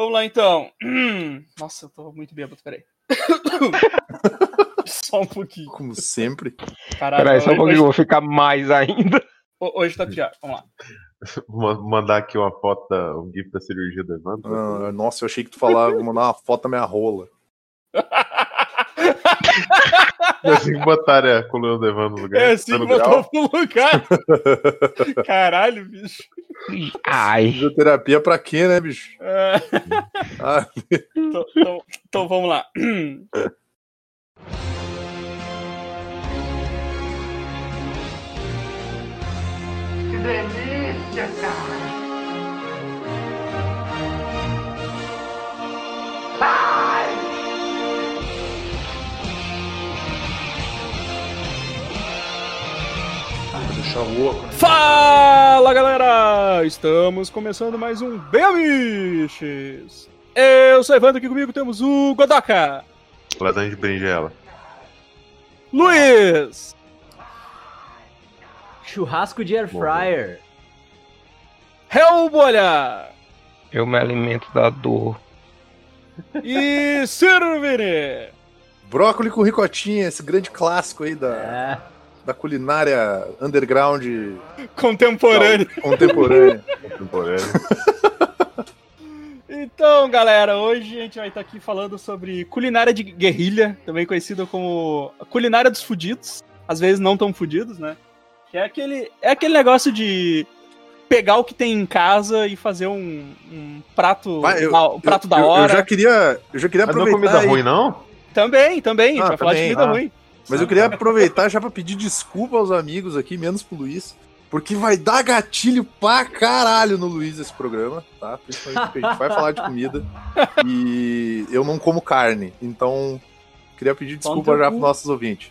Vamos lá então. Nossa, eu tô muito bêbado, peraí. só um pouquinho. Como sempre. Caralho, peraí, só um pouquinho, hoje... vou ficar mais ainda. Hoje tá pior, vamos lá. Vou mandar aqui uma foto, da, um GIF da cirurgia do Evandro. Ah, nossa, eu achei que tu falava, vou mandar uma foto da minha rola. É assim que botaram a coluna do Evandro no lugar. É assim que botou no lugar. Caralho, bicho. Ai. Fisioterapia pra quê, né, bicho? É. Ah. Então, então, então vamos lá. Que delícia, cara! Deixar louco. Né? Fala galera! Estamos começando mais um Bemiches! Eu sou Evandro, aqui comigo temos o Godoka! Lasanha de berinjela. Luiz! Churrasco de air fryer. Hellbolha! Eu me alimento da dor. E Sirvini! Brócoli com ricotinha, esse grande clássico aí da. É da culinária underground contemporânea. Contemporânea. contemporânea. então, galera, hoje a gente vai estar aqui falando sobre culinária de guerrilha, também conhecida como culinária dos fudidos, às vezes não tão fudidos, né? Que é aquele, é aquele negócio de pegar o que tem em casa e fazer um, um prato, vai, eu, da, um prato eu, da hora. Eu já queria, eu já queria Mas aproveitar. Não é comida e... ruim, não? Também, também. Ah, a gente vai também. falar de comida ah. ruim. Mas eu queria aproveitar já para pedir desculpa aos amigos aqui, menos pro Luiz, porque vai dar gatilho pra caralho no Luiz esse programa, tá? Principalmente porque a gente vai falar de comida e eu não como carne, então queria pedir desculpa já pros nossos ouvintes.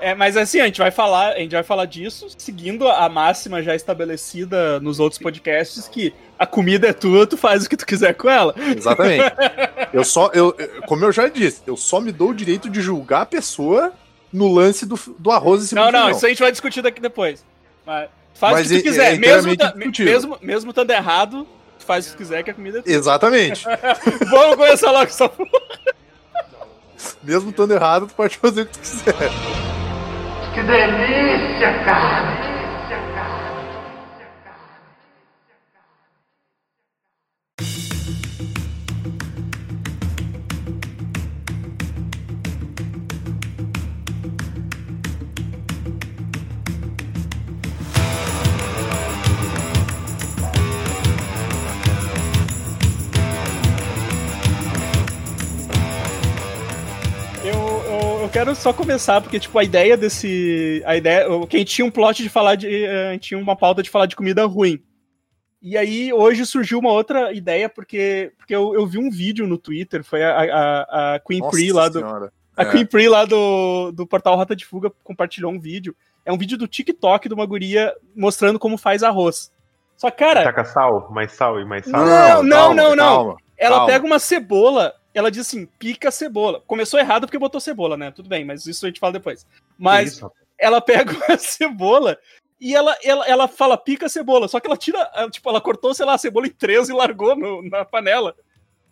É, mas assim, a gente vai falar, a gente vai falar disso seguindo a máxima já estabelecida nos outros podcasts que a comida é tua, tu faz o que tu quiser com ela. Exatamente. Eu só, eu, como eu já disse, eu só me dou o direito de julgar a pessoa no lance do, do arroz e Não, não, isso a gente vai discutir daqui depois. Mas faz Mas o que tu quiser, é, é mesmo, mesmo, mesmo estando errado, tu faz o que tu quiser que a comida é tua. Exatamente. Vamos começar logo essa porra. Mesmo estando errado, tu pode fazer o que tu quiser. Que delícia, cara! Quero só começar, porque, tipo, a ideia desse. A ideia. Quem tinha um plot de falar de. Uh, tinha uma pauta de falar de comida ruim. E aí, hoje surgiu uma outra ideia, porque, porque eu, eu vi um vídeo no Twitter, foi a, a, a Queen Nossa Pri lá do. Senhora. A é. Queen Pri lá do, do portal Rota de Fuga compartilhou um vídeo. É um vídeo do TikTok de uma guria mostrando como faz arroz. Só, cara. Taca sal, mais sal e mais sal. Não, não, não, não. Calma, Ela calma. pega uma cebola ela diz assim: pica cebola. Começou errado porque botou cebola, né? Tudo bem, mas isso a gente fala depois. Mas ela pega a cebola e ela, ela, ela fala pica cebola. Só que ela tira, tipo, ela cortou, sei lá, a cebola em três e largou no, na panela.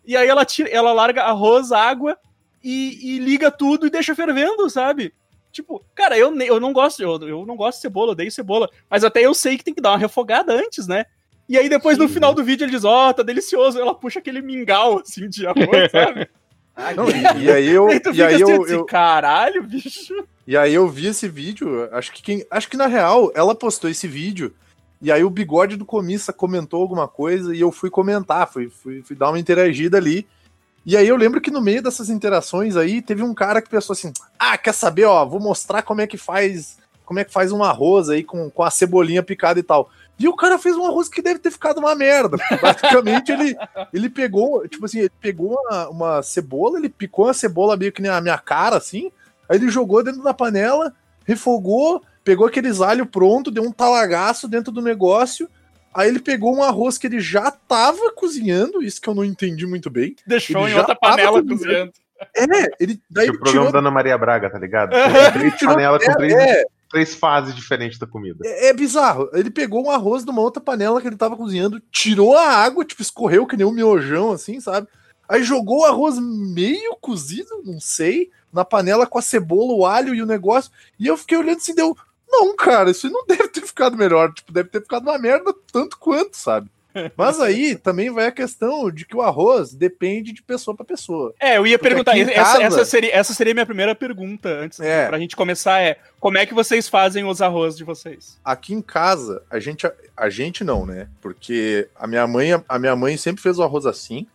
E aí ela, tira, ela larga arroz, água e, e liga tudo e deixa fervendo, sabe? Tipo, cara, eu, eu não gosto, eu, eu não gosto de cebola, odeio cebola. Mas até eu sei que tem que dar uma refogada antes, né? E aí depois Sim. no final do vídeo ele diz, ó, oh, tá delicioso. Ela puxa aquele mingau, assim, de arroz, sabe? Não, e, e, aí eu. e, e aí assim, eu, eu, caralho, bicho. E aí eu vi esse vídeo, acho que quem. Acho que na real, ela postou esse vídeo. E aí o bigode do comissa comentou alguma coisa e eu fui comentar, fui, fui, fui dar uma interagida ali. E aí eu lembro que no meio dessas interações aí, teve um cara que pensou assim: Ah, quer saber, ó, vou mostrar como é que faz. Como é que faz um arroz aí com, com a cebolinha picada e tal. E o cara fez um arroz que deve ter ficado uma merda. Basicamente, ele, ele pegou, tipo assim, ele pegou uma, uma cebola, ele picou a cebola meio que na minha cara, assim, aí ele jogou dentro da panela, refogou, pegou aqueles alho pronto, deu um talagaço dentro do negócio, Aí ele pegou um arroz que ele já tava cozinhando, isso que eu não entendi muito bem. Deixou ele em outra panela cozinhando. É, ele. Daí o programa tirou... da Ana Maria Braga, tá ligado? Três panela com três. É, três fases diferentes da comida. É, é bizarro. Ele pegou um arroz de uma outra panela que ele tava cozinhando, tirou a água, tipo, escorreu que nem um miojão, assim, sabe? Aí jogou o arroz meio cozido, não sei, na panela com a cebola, o alho e o negócio. E eu fiquei olhando assim, deu. Não, cara, isso não deve ter ficado melhor. Tipo, deve ter ficado uma merda tanto quanto, sabe? Mas aí também vai a questão de que o arroz depende de pessoa para pessoa. É, eu ia Porque perguntar, essa, casa... essa, seria, essa seria minha primeira pergunta antes é. pra gente começar é, como é que vocês fazem os arroz de vocês? Aqui em casa, a gente a gente não, né? Porque a minha mãe a minha mãe sempre fez o arroz assim.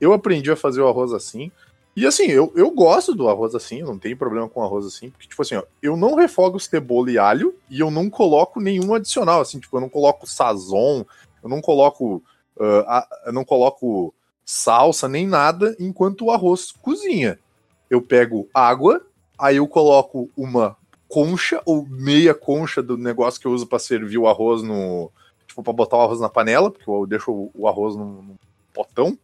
Eu aprendi a fazer o arroz assim. E assim, eu, eu gosto do arroz assim, não tenho problema com arroz assim, porque, tipo assim, ó, eu não refogo cebola e alho e eu não coloco nenhum adicional, assim, tipo, eu não coloco sazon, eu não coloco. Uh, a, eu não coloco salsa nem nada enquanto o arroz cozinha. Eu pego água, aí eu coloco uma concha ou meia concha do negócio que eu uso para servir o arroz no. Tipo, pra botar o arroz na panela, porque eu deixo o arroz num, potão.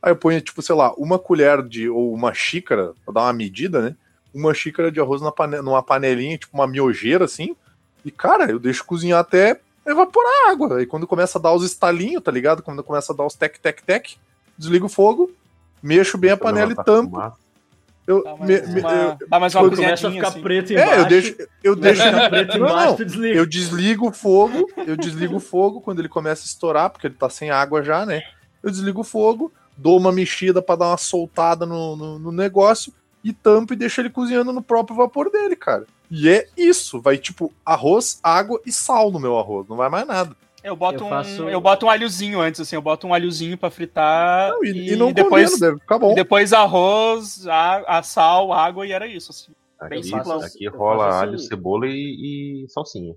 Aí eu ponho, tipo, sei lá, uma colher de. ou uma xícara, pra dar uma medida, né? Uma xícara de arroz na pane, numa panelinha, tipo uma miojeira assim. E, cara, eu deixo cozinhar até evaporar água. E quando começa a dar os estalinhos, tá ligado? Quando começa a dar os tec, tec, tec, desligo o fogo, mexo bem a panela e tampo. Eu, dá mais, me, uma, eu, dá mais uma começa a ficar assim. preto embaixo. É, eu deixo, eu deixo preto embaixo, não, não. Eu desligo o fogo, eu desligo o fogo quando ele começa a estourar, porque ele tá sem água já, né? Eu desligo o fogo, dou uma mexida para dar uma soltada no, no, no negócio e tampo e deixo ele cozinhando no próprio vapor dele, cara. E é isso, vai tipo arroz, água e sal no meu arroz, não vai mais nada. Eu boto, eu, faço... um, eu boto um alhozinho antes, assim, eu boto um alhozinho pra fritar. Não, e, e, não depois comendo, deve ficar bom. depois arroz, a, a, sal, água e era isso, assim. Aqui, aqui rola assim... alho, cebola e, e salsinha.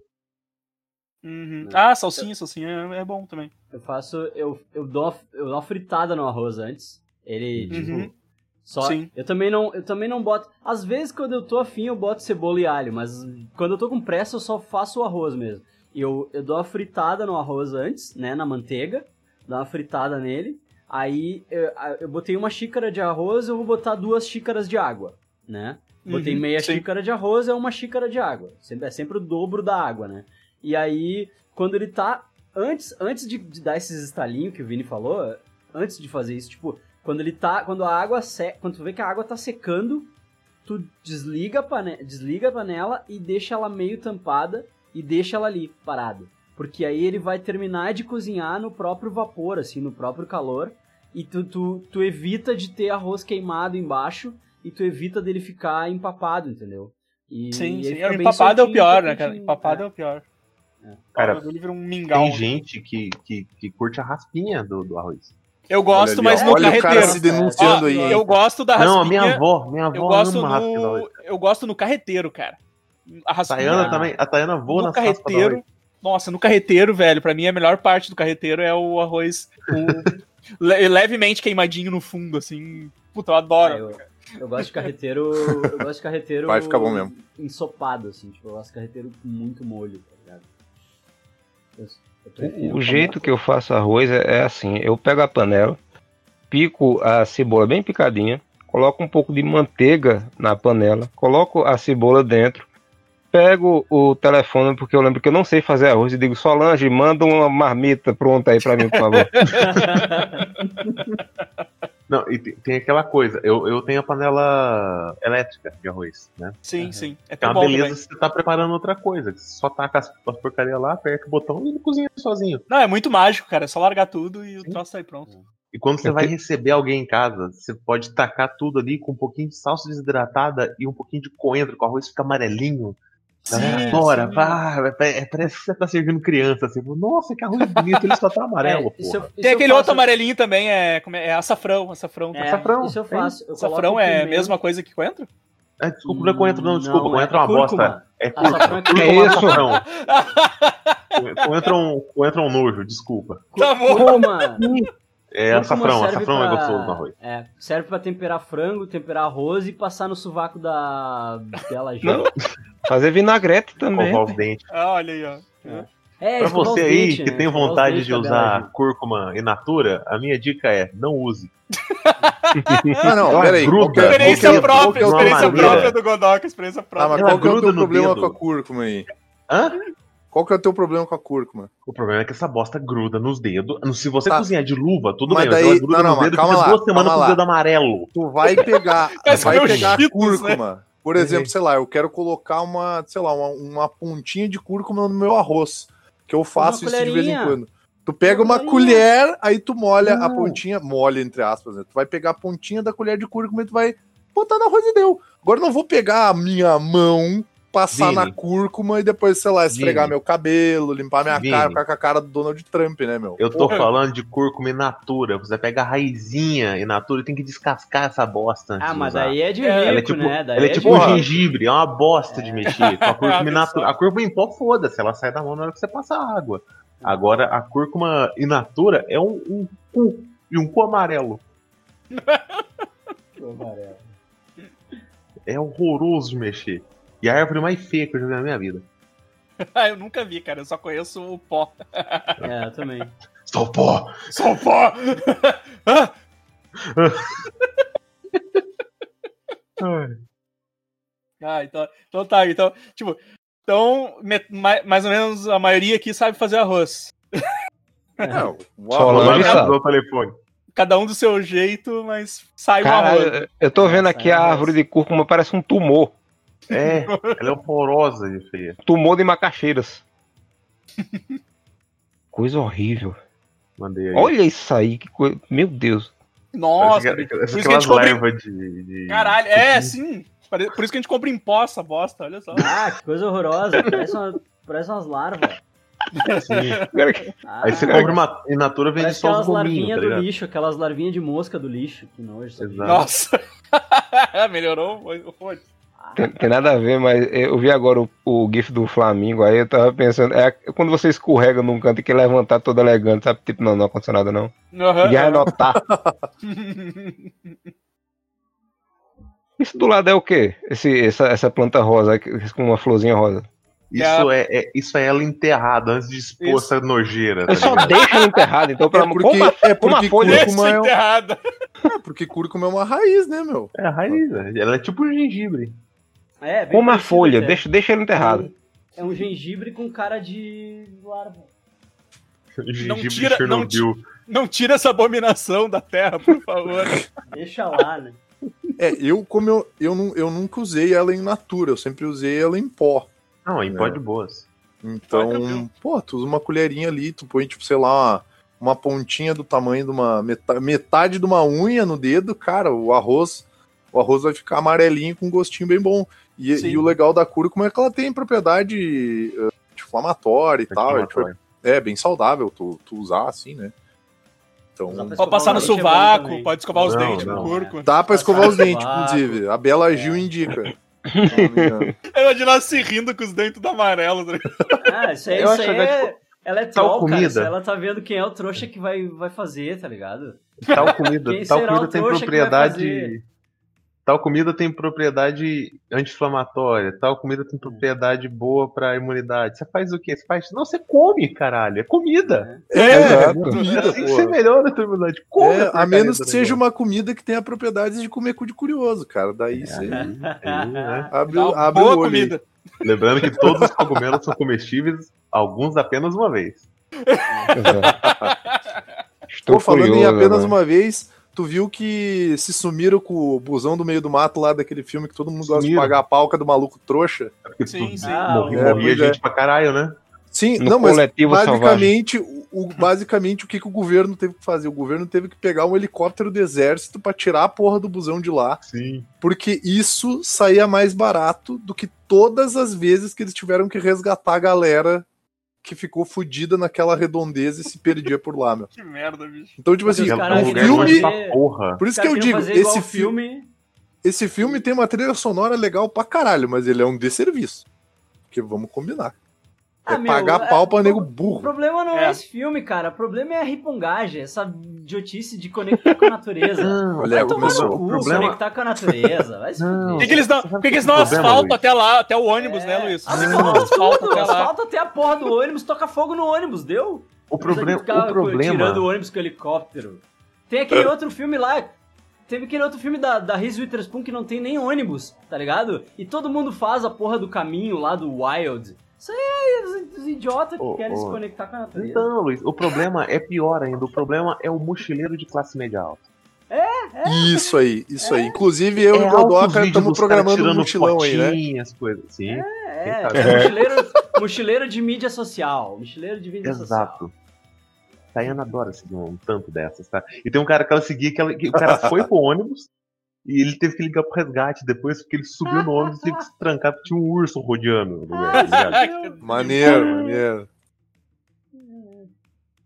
Uhum. Ah, salsinha, salsinha é, é, bom também. Eu faço, eu, eu, dou, eu dou uma fritada no arroz antes. Ele, uhum. tipo, só, Sim. Eu também não, eu também não boto. Às vezes quando eu tô afim eu boto cebola e alho, mas quando eu tô com pressa eu só faço o arroz mesmo. Eu, eu dou a fritada no arroz antes, né, na manteiga, dou uma fritada nele. Aí eu, eu botei uma xícara de arroz, eu vou botar duas xícaras de água, né? Botei uhum, meia sim. xícara de arroz, é uma xícara de água. Sempre, é sempre o dobro da água, né? E aí, quando ele tá. Antes, antes de, de dar esses estalinhos que o Vini falou, antes de fazer isso, tipo, quando ele tá. Quando a água seca. Quando tu vê que a água tá secando, tu desliga a, pane desliga a panela e deixa ela meio tampada e deixa ela ali, parada. Porque aí ele vai terminar de cozinhar no próprio vapor, assim, no próprio calor. E tu, tu, tu evita de ter arroz queimado embaixo e tu evita dele ficar empapado, entendeu? E sim, sim. Empapado é o pior, né, cara? Empapado é, é o pior. É. Cara, um mingau, tem gente que, que, que curte a raspinha do, do arroz. Eu gosto, ali, mas no olha carreteiro. O cara se denunciando aí. Eu gosto da raspinha. Não, a minha avó, minha avó eu gosto no, Eu gosto no carreteiro, cara. A raspinha. Tayana também, a Tayana voa no carreteiro. Nossa, no carreteiro, velho, para mim a melhor parte do carreteiro é o arroz o, levemente queimadinho no fundo, assim. Puta, eu adoro. Ah, eu, eu, gosto de carreteiro. eu gosto de carreteiro. Vai ficar bom mesmo. Ensopado, assim. Tipo, eu gosto de carreteiro com muito molho, tá ligado? Eu, o, o jeito que eu faço arroz é, é, assim: eu pego a panela, pico a cebola bem picadinha, coloco um pouco de manteiga na panela, coloco a cebola dentro, pego o telefone, porque eu lembro que eu não sei fazer arroz, e digo: Solange, manda uma marmita pronta aí para mim, por favor. Não, e tem aquela coisa, eu, eu tenho a panela elétrica de arroz, né? Sim, uhum. sim. É, é uma beleza também. você tá preparando outra coisa. Você só taca as, as porcaria lá, aperta o botão e ele cozinha sozinho. Não, é muito mágico, cara. É só largar tudo e o troço sai pronto. E quando você vai receber alguém em casa, você pode tacar tudo ali com um pouquinho de salsa desidratada e um pouquinho de coentro, com o arroz fica amarelinho. Sim, Bora, vá, é, parece que você tá servindo criança, assim, nossa, que arroz bonito, ele só tá amarelo, é, isso eu, isso Tem aquele faço... outro amarelinho também, é, é, é açafrão, açafrão. É, açafrão. Isso eu faço. Eu açafrão é a mesma coisa que coentro? É, desculpa, não é coentro não, desculpa, não, coentro é, é uma cúrcuma. bosta. É cúrcuma. É, é isso? coentro, é um, coentro é um nojo, desculpa. Tá bom. É açafrão, açafrão pra, é gostoso no arroz. É, serve pra temperar frango, temperar arroz e passar no sovaco da dela Fazer vinagrete também. Covar os dentes. Ah, olha aí, ó. É. É, pra você aí dente, que né? tem vontade de usar cúrcuma in natura, a minha dica é não use. não, não, peraí. Gruda, experiência qualquer, própria, qualquer experiência própria do Godok, experiência própria. Ah, mas qual que é o teu problema dedo. com a cúrcuma aí? Hã? Qual que é o teu problema com a cúrcuma? O problema é que essa bosta gruda nos dedos. Se você tá. cozinhar de luva, tudo mas bem, daí, gruda não, não, nos dedos calma lá, duas semanas com o dedo amarelo. Tu vai pegar, vai pegar a cúrcuma. Né? Por exemplo, sei lá, eu quero colocar uma, sei lá, uma, uma pontinha de cúrcuma no meu arroz. Que eu faço isso de vez em quando. Tu pega uma colher, aí tu molha a pontinha, molha entre aspas, né? Tu vai pegar a pontinha da colher de cúrcuma e tu vai botar no arroz e deu. Agora eu não vou pegar a minha mão passar Vini. na cúrcuma e depois, sei lá, esfregar Vini. meu cabelo, limpar minha Vini. cara, ficar com a cara do Donald Trump, né, meu? Eu tô Porra. falando de cúrcuma in natura. Você pega a raizinha in natura e tem que descascar essa bosta. Ah, mas aí é de rico, ela é tipo, né? Daí ela é, é tipo um gengibre, é uma bosta é. de mexer. Com a cúrcuma in natura. A cúrcuma em pó, foda-se, ela sai da mão na hora que você passa água. Agora, a cúrcuma in natura é um, um cu, e um cu amarelo. amarelo. É horroroso de mexer. E a árvore mais feia que eu já vi na minha vida. Ah, eu nunca vi, cara. Eu só conheço o pó. É, eu também. Só o pó! Só o pó! ah, então, então tá. Então, tipo, então, mais ou menos a maioria aqui sabe fazer arroz. É. Não, o telefone. Cada um do seu jeito, mas sai Cara, o arroz. Eu tô vendo aqui a árvore de cúrcuma, parece um tumor. É, ela é horrorosa de feia. Tumor de macaxeiras. Coisa horrível. Mandei aí. Olha isso aí, que coisa. Meu Deus. Nossa, essa, por isso que a gente compra... de, de, Caralho, é, sim. Por isso que a gente compra imposta, bosta, olha só. Ah, que coisa horrorosa. Parece, uma, parece umas larvas. Ah, aí você compra uma in natura vende só os larvinhas tá do lixo, aquelas larvinhas de mosca do lixo. Que nojo. Nossa. Melhorou? Foi. Tem, tem, nada a ver, mas eu vi agora o, o GIF do Flamengo, aí eu tava pensando, é quando você escorrega num canto e quer levantar todo elegante, sabe? Tipo, não, não aconteceu nada não. Uhum, e vai notar. Isso do lado é o quê? Esse, essa, essa planta rosa com uma florzinha rosa. Isso é, é, isso é ela enterrada antes de expor isso. essa nojeira. Tá eu só deixo ela enterrada, então pra é porque, como, é porque folha cúrcuma é, enterrada. é porque cúrcuma é uma raiz, né, meu? É a raiz, ela é tipo um gengibre. É, Como a folha, deixa, deixa ele enterrado. É um, gengibre com cara de larva. Não tira, não, não tira essa abominação da terra, por favor. deixa lá, né? É, eu, como eu, eu, não, eu nunca usei ela em natura, eu sempre usei ela em pó. Não, em né? pó de boas. Então, pô, tu usa uma colherinha ali, tu põe, tipo, sei lá, uma, uma pontinha do tamanho de uma. Metade, metade de uma unha no dedo, cara, o arroz. O arroz vai ficar amarelinho com um gostinho bem bom. E, e, o legal da cúrcuma é que ela tem propriedade uh, inflamatória e tal. É, tipo, é, bem saudável tu, tu usar assim, né? Então, pode passar no é sovaco, pode escovar os não, dentes não. com cúrcuma. Dá pra escovar os dentes, inclusive. A Bela Gil indica. Eu imagino ela se rindo com os dentes do amarelo. Tá ah, isso aí, isso aí é... Tipo, ela é troll, comida. Ela tá vendo quem é o trouxa que vai, vai fazer, tá ligado? Tal comida, tal comida tem propriedade tal comida tem propriedade anti-inflamatória, tal comida tem propriedade boa para imunidade. Você faz o quê? Você faz. Não, você come, caralho. É comida. É, é, é comida. Assim você melhora a tua imunidade. Come é, a menos que seja uma comida que tenha propriedades de comer cu de curioso, cara. Daí você. né? abre, abre boa o olho. comida. Lembrando que todos os cogumelos são comestíveis, alguns apenas uma vez. Estou Pô, falando curioso, em apenas uma vez, Tu viu que se sumiram com o busão do meio do mato lá daquele filme que todo mundo sumiram. gosta de pagar a palca do maluco trouxa? Sim, sim. Ah, morria, é, morria gente é. pra caralho, né? Sim, no não, mas basicamente o, basicamente o que, que, o governo teve que fazer? O governo teve que pegar um helicóptero do exército para tirar a porra do busão de lá. Sim. Porque isso saía mais barato do que todas as vezes que eles tiveram que resgatar a galera que ficou fodida naquela redondeza e se perdia por lá, meu. Que merda, bicho. Então, tipo assim, o filme. Fazer... Por isso que eu digo, esse filme. Esse filme tem uma trilha sonora legal pra caralho, mas ele é um desserviço. Porque vamos combinar. É ah, meu, pagar é, pau pra nego burro. O problema não é. é. esse filme, cara. O problema é a ripongagem, essa idiotice de conectar com a natureza. Não, olha, vai tomar no cu, problema... conectar com a natureza. Vai se Por que, que eles não, que, que eles não asfaltam até lá, até o ônibus, né, é. né, Luiz? Até lá. Asfalta até a porra do ônibus, toca fogo no ônibus, deu? O, proble o problema... Tirando o ônibus com o helicóptero. Tem aquele outro filme lá, Teve aquele outro filme da, da Reese Witherspoon que não tem nem ônibus, tá ligado? E todo mundo faz a porra do caminho lá do Wild. Isso aí é os, os idiotas que oh, querem oh. se conectar com a natureza. Então, Luiz, o problema é pior ainda. O problema é o mochileiro de classe média alta. É, é. Isso aí, isso é. aí. Inclusive, eu é e o Godoka estamos programando um mochilão aí, né? As coisas. Sim. É, é. é. Mochileiro, mochileiro de mídia social. Mochileiro de mídia Exato. social. Exato. Tayana adora seguir um tanto dessas, tá? E tem um cara que ela seguia que, ela, que o cara foi pro ônibus e ele teve que ligar pro resgate depois, porque ele subiu no ônibus e teve que se trancar porque tinha um urso rodeando lugar, tá maneiro, maneiro.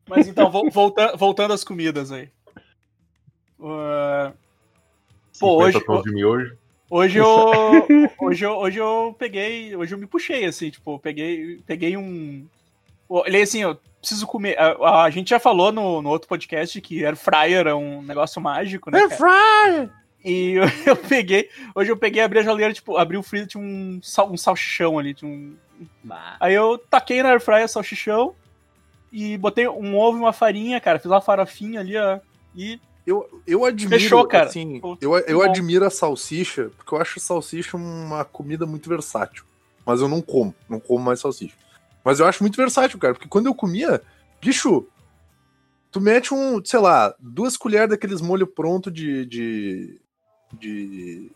Mas então, volta, voltando às comidas aí. Uh... Pô, hoje. Miojo. Hoje eu, hoje eu. Hoje eu peguei. Hoje eu me puxei, assim, tipo, peguei, peguei um. Olhei assim, eu preciso comer. A, a, gente já falou no, no outro podcast que air fryer é um negócio mágico, né? Air fryer! E eu, eu, peguei. Hoje eu peguei, abri a geladeira, tipo, abri o freezer, tinha um, sal, um salchichão ali. Tinha um... Aí eu taquei na air fryer salchichão e botei um ovo e uma farinha, cara. Fiz uma farofinha ali, ó. E. Eu, eu admiro, Fechou, cara. Assim, eu, eu admiro a salsicha, porque eu acho a salsicha uma comida muito versátil. Mas eu não como, não como mais salsicha. Mas eu acho muito versátil, cara, porque quando eu comia, bicho, tu mete um, sei lá, duas colheres daqueles molho pronto de. de. De,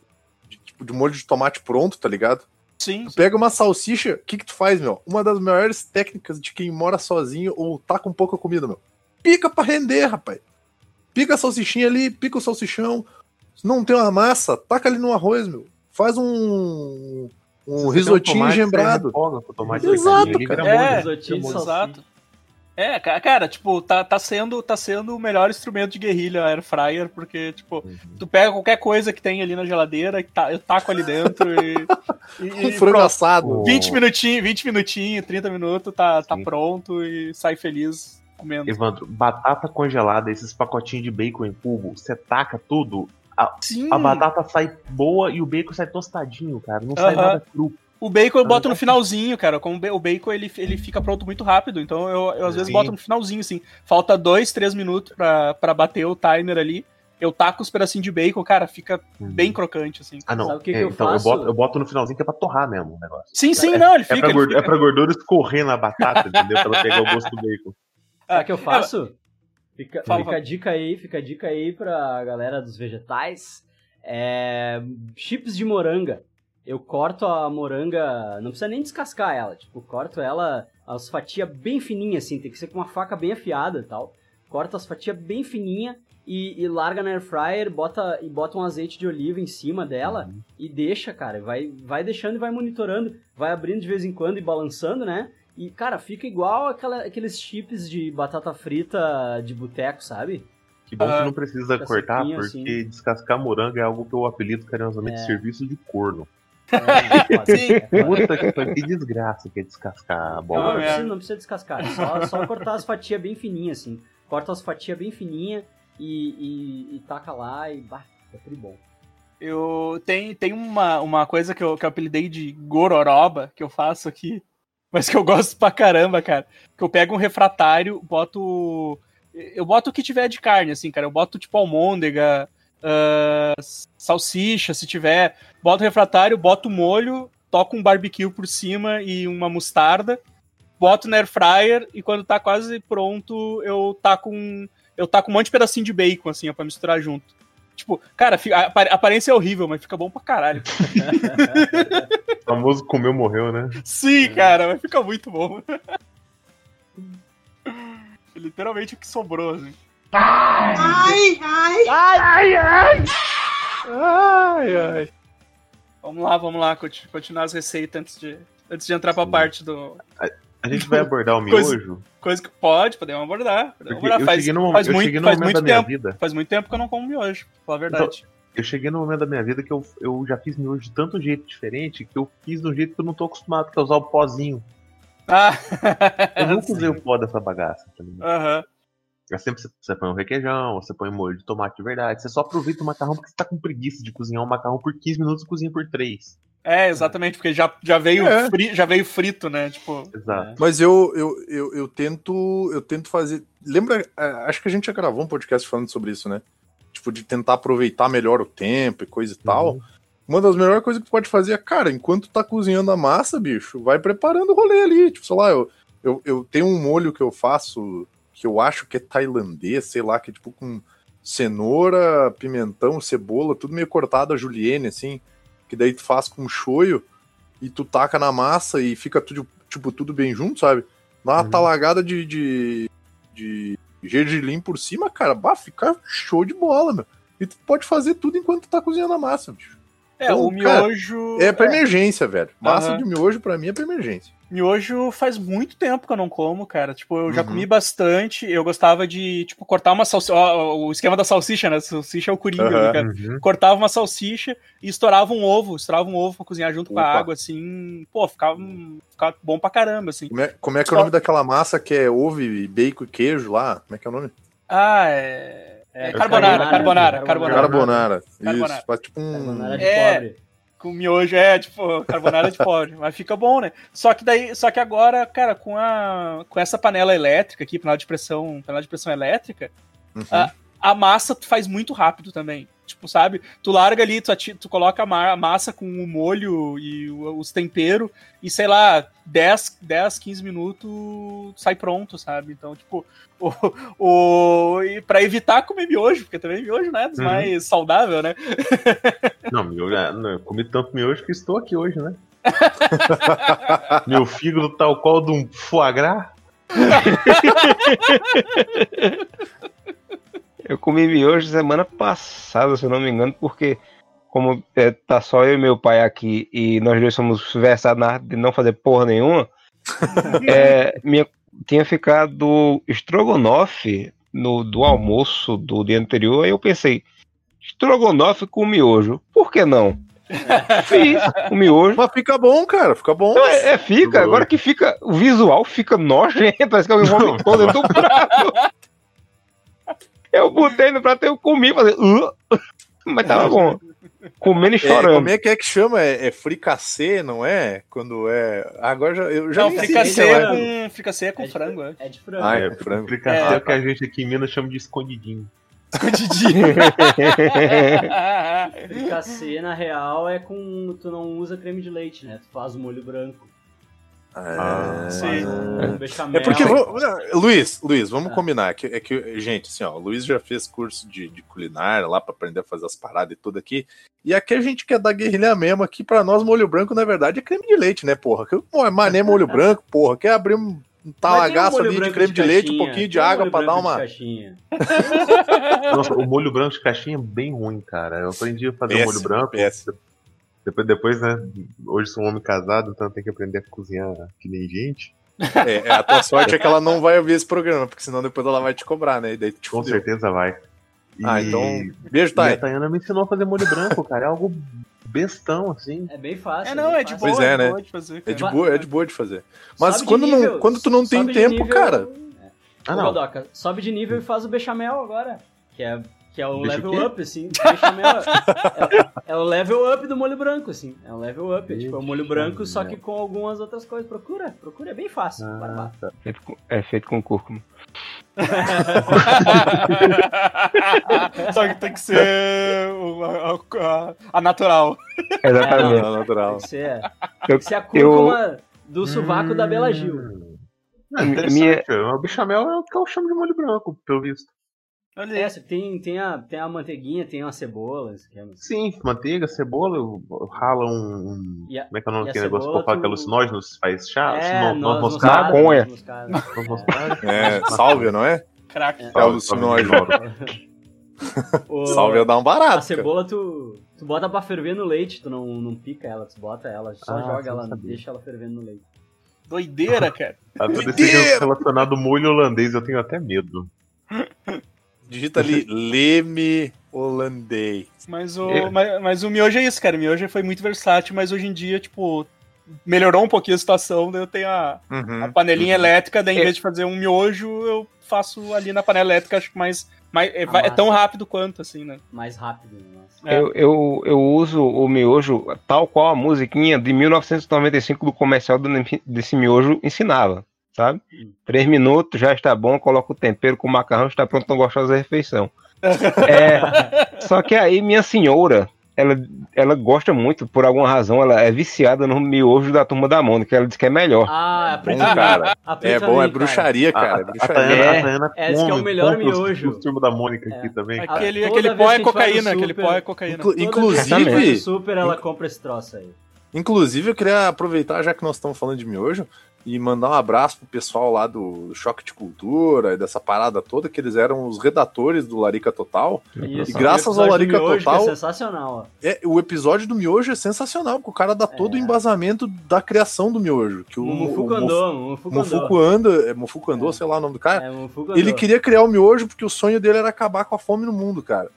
de, tipo, de molho de tomate pronto, tá ligado? Sim. Tu pega uma salsicha, o que, que tu faz, meu? Uma das maiores técnicas de quem mora sozinho ou tá com pouca comida, meu. Pica pra render, rapaz. Pica a salsichinha ali, pica o salsichão. Se não tem uma massa, taca ali no arroz, meu. Faz um um risotinho um gembrado. Exato, cara. É, exato. É, cara, tipo, tá, tá, sendo, tá sendo o melhor instrumento de guerrilha air fryer, porque, tipo, uhum. tu pega qualquer coisa que tem ali na geladeira, tá, eu taco ali dentro e. e um frango assado. 20 minutinhos, 20 minutinhos, 30 minutos, tá, tá pronto e sai feliz comendo. Evandro, batata congelada, esses pacotinhos de bacon em cubo, você taca tudo, a, a, batata sai boa e o bacon sai tostadinho, cara. Não sai nada cru. O bacon eu boto no finalzinho, cara. Como o bacon ele, ele fica pronto muito rápido. Então eu, eu às vezes boto no finalzinho, assim. Falta dois, três minutos pra, pra bater o timer ali. Eu taco os pedacinhos de bacon, cara, fica uhum. bem crocante, assim. Ah, não. Sabe o que, é, que eu então, faço? Eu boto, eu boto no finalzinho que é pra torrar mesmo o negócio. Sim, sim, é, não, ele fica. É pra, gordura, fica... É pra gordura escorrer na batata, entendeu? Pra ela pegar o gosto do bacon. Sabe o que eu faço? Fica, fica a dica aí, fica a dica aí pra galera dos vegetais. É, chips de moranga. Eu corto a moranga, não precisa nem descascar ela, tipo, corto ela as fatias bem fininhas, assim, tem que ser com uma faca bem afiada e tal. Corta as fatias bem fininha e, e, larga na air fryer, bota, e bota um azeite de oliva em cima dela uhum. e deixa, cara. Vai, vai deixando e vai monitorando, vai abrindo de vez em quando e balançando, né? E, cara, fica igual aquela, aqueles chips de batata frita de boteco, sabe? Que bom ah, que não precisa cortar, porque assim. descascar morango é algo que eu apelido carinhosamente é. serviço de corno. É, Sim. Puta que, que desgraça que é descascar a bola. Não, não, precisa, não precisa descascar, é só, só cortar as fatias bem fininhas, assim. Corta as fatias bem fininhas e, e, e, taca lá e bah, é tudo bom. Eu tem, tem uma, uma coisa que eu, que eu apelidei de gororoba que eu faço aqui, mas que eu gosto pra caramba, cara. Que eu pego um refratário, boto eu boto o que tiver de carne, assim, cara. Eu boto, tipo, almôndega, uh, salsicha, se tiver. Boto refratário, boto molho, toco um barbecue por cima e uma mostarda. Boto na air fryer e quando tá quase pronto, eu taco um, eu taco um monte de pedacinho de bacon, assim, ó, pra misturar junto. Tipo, cara, a aparência é horrível, mas fica bom pra caralho. o famoso comeu, morreu, né? Sim, cara, mas fica muito bom. Literalmente o que sobrou, assim. Ai, ai, ai, ai, ai, ai, ai. Vamos lá, vamos lá, continuar as receitas antes de, antes de entrar pra Sim. parte do. A, a, gente vai abordar o miojo? Coisa, coisa que pode, podemos abordar. Podemos abordar. Faz, no, faz muito, faz muito tempo. Vida. Faz muito tempo que eu não como miojo, pra falar a então, verdade. Então, eu cheguei no momento da minha vida que eu, eu já fiz miojo de tanto jeito diferente que eu fiz de um jeito que eu não tô acostumado, que é usar o pozinho. Ah. eu nunca usei o pó dessa bagaça. Tá Aham. É sempre você põe um requeijão, você põe um molho de tomate de verdade. Você só aproveita o macarrão porque você tá com preguiça de cozinhar um macarrão por 15 minutos e cozinha por 3. É, exatamente, porque já, já, veio, é. fri, já veio frito, né? Tipo, Exato. É. Mas eu, eu, eu, eu, tento eu tento fazer. Lembra? É, acho que a gente já gravou um podcast falando sobre isso, né? Tipo, de tentar aproveitar melhor o tempo e coisa e uhum. tal. Uma das melhores coisas que tu pode fazer é, cara, enquanto tá cozinhando a massa, bicho, vai preparando o rolê ali. Tipo, sei lá, eu, eu, eu tenho um molho que eu faço que eu acho que é tailandês, sei lá, que é tipo com cenoura, pimentão, cebola, tudo meio cortado a julienne, assim que daí tu faz com shoyu e tu taca na massa e fica tudo, tipo, tudo bem junto, sabe? Dá uma uhum. talagada de, de, de gergelim por cima, cara, bah, fica show de bola, meu. E tu pode fazer tudo enquanto tu tá cozinhando a massa, bicho. É, então, o miojo. Cara, é pra é. emergência, velho. Massa uhum. de miojo pra mim é pra emergência. Miojo faz muito tempo que eu não como, cara. Tipo, eu já uhum. comi bastante. Eu gostava de, tipo, cortar uma salsicha. O esquema da salsicha, né? Salsicha é o coringa, uhum. né, cara? Uhum. Cortava uma salsicha e estourava um ovo. Estourava um ovo pra cozinhar junto Opa. com a água, assim. Pô, ficava, ficava bom pra caramba, assim. Como é, como é que é o nome daquela massa que é ovo, bacon e queijo lá? Como é que é o nome? Ah, é. É, carbonara, carbonara, carbonara. Carbonara. Isso, faz tipo um. Carbonara de é, pobre com miojo, é, tipo, carbonara de pobre, mas fica bom, né? Só que daí, só que agora, cara, com a com essa panela elétrica aqui, panela de pressão, panela de pressão elétrica, uhum. a, a massa faz muito rápido também. Tipo, sabe? Tu larga ali, tu, tu coloca a massa com o molho e os temperos e, sei lá, 10, 10 15 minutos sai pronto, sabe? Então, tipo, o, o, e pra evitar comer miojo, porque também miojo não é dos uhum. mais saudável, né? Não, miojo, é, não, eu comi tanto miojo que estou aqui hoje, né? Meu fígado tal qual de um foie gras. Eu comi miojo semana passada, se eu não me engano, porque como é, tá só eu e meu pai aqui e nós dois somos versados na arte de não fazer porra nenhuma, é, minha, tinha ficado estrogonofe no, do almoço do dia anterior, e eu pensei, estrogonofe com miojo, por que não? Fiz o miojo. Mas fica bom, cara, fica bom. Não, é, é, fica, agora que fica, o visual fica nojento, parece que alguém vomitou dentro do prato. Eu botei no prato e eu comi, falei, uh, mas tava bom. Comendo e é, chorando. É, como é que é que chama? É, é fricassê, não é? Quando é. Agora já, eu já não, fricassê é, com, fricassê é com é frango, é. É de frango. Ah, é frango. Fricassê é, é o que a gente aqui em Minas chama de escondidinho. Escondidinho. fricassê, na real, é com. Tu não usa creme de leite, né? Tu faz o molho branco. Ah, sim. é porque, Luiz, Luiz, vamos é. combinar. Que, é que, gente, assim, ó, o Luiz já fez curso de, de culinária lá para aprender a fazer as paradas e tudo aqui. E aqui a gente quer dar guerrilha mesmo. Aqui para nós, molho branco, na verdade, é creme de leite, né, porra? Que, pô, é mané molho branco, porra. Quer abrir um talagaço um ali de creme de, de leite, um pouquinho de água para dar uma. Nossa, o molho branco de caixinha é bem ruim, cara. Eu aprendi a fazer péssimo, molho branco. Péssimo. Depois, depois, né? Hoje sou um homem casado, então tem que aprender a cozinhar que nem gente. É, é, a tua sorte é que ela não vai ouvir esse programa, porque senão depois ela vai te cobrar, né? E daí Com fudeu. certeza vai. E... Ah, então. Beijo, Thay. a Tayana me ensinou a fazer molho branco, cara. É algo bestão, assim. É bem fácil. É, não, é, de boa, pois é, né? de fazer. É de, boa, é de boa de fazer. Mas sobe quando, nível, não, quando tu não tem tempo, nível... cara. Ah, não. Rodoca, sobe de nível e faz o bechamel agora. Que é que é o Deixa level o up, assim. é, é, o level up do molho branco, assim. É um level up. É, tipo, é o molho branco, só que com algumas outras coisas. Procura, procura, é bem fácil. Ah, tá. feito com, é feito com cúrcuma. só que tem que ser a, a, a natural. Exatamente. É, a natural. Tem que ser, tem que ser a cúrcuma eu... do sovaco hum... da Bela Gil. É interessante. Minha... O bechamel é o que eu chamo de molho branco, pelo visto. Olha é, tem, tem, a, tem a manteiguinha, tem uma cebola. Esquema. Sim, manteiga, cebola, rala um. um a, como é que é o nome daquele negócio pra falar tu... que alucinógenos? Faz chá? É, no, nós moscada. Maconha. É, salve, não é? Crack. É, é alucinógeno. Salve dá um barato. A cebola tu, tu bota pra ferver no leite, tu não, não pica ela, tu bota ela, só ah, joga ela, sabia. deixa ela fervendo no leite. Doideira, cara. Doideira! relacionado ao molho holandês, eu tenho até medo. Digita ali leme holandês. Mas o, mas, mas, o miojo é isso, cara. O miojo foi muito versátil, mas hoje em dia, tipo, melhorou um pouquinho a situação, daí eu tenho a, uhum, a panelinha uhum. elétrica, daí em é. vez de fazer um miojo, eu faço ali na panela elétrica, acho que mais. mais é, é, tão rápido quanto, assim, né? Mais rápido, é. eu, eu, eu uso o miojo tal qual a musiquinha de 1995 do comercial desse miojo ensinava sabe? Hum. Três minutos já está bom, coloca o tempero com o macarrão, está pronto para gostosa refeição. é, só que aí minha senhora, ela, ela gosta muito, por alguma razão, ela é viciada no miojo da turma da Mônica. Ela diz que é melhor. Ah, aprende bom, cara. é bom, é bruxaria, cara. É bruxaria. é, esse que é o melhor miojo. O turma da Mônica aqui é. também. Aquele, aquele pó é cocaína, aquele pó é cocaína. Inclu inclusive. Super, ela compra esse troço aí. Inclusive, eu queria aproveitar, já que nós estamos falando de miojo, e mandar um abraço pro pessoal lá do Choque de Cultura e dessa parada toda, que eles eram os redatores do Larica Total. Isso, e graças ao Larica é Total. É sensacional. É, o episódio do Miojo é sensacional, porque o cara dá todo é. o embasamento da criação do Miojo. Que o, Mufuku andou, Mufuku anda, é Mufuku andou, é. sei lá o nome do cara. É, ele queria criar o Miojo porque o sonho dele era acabar com a fome no mundo, cara.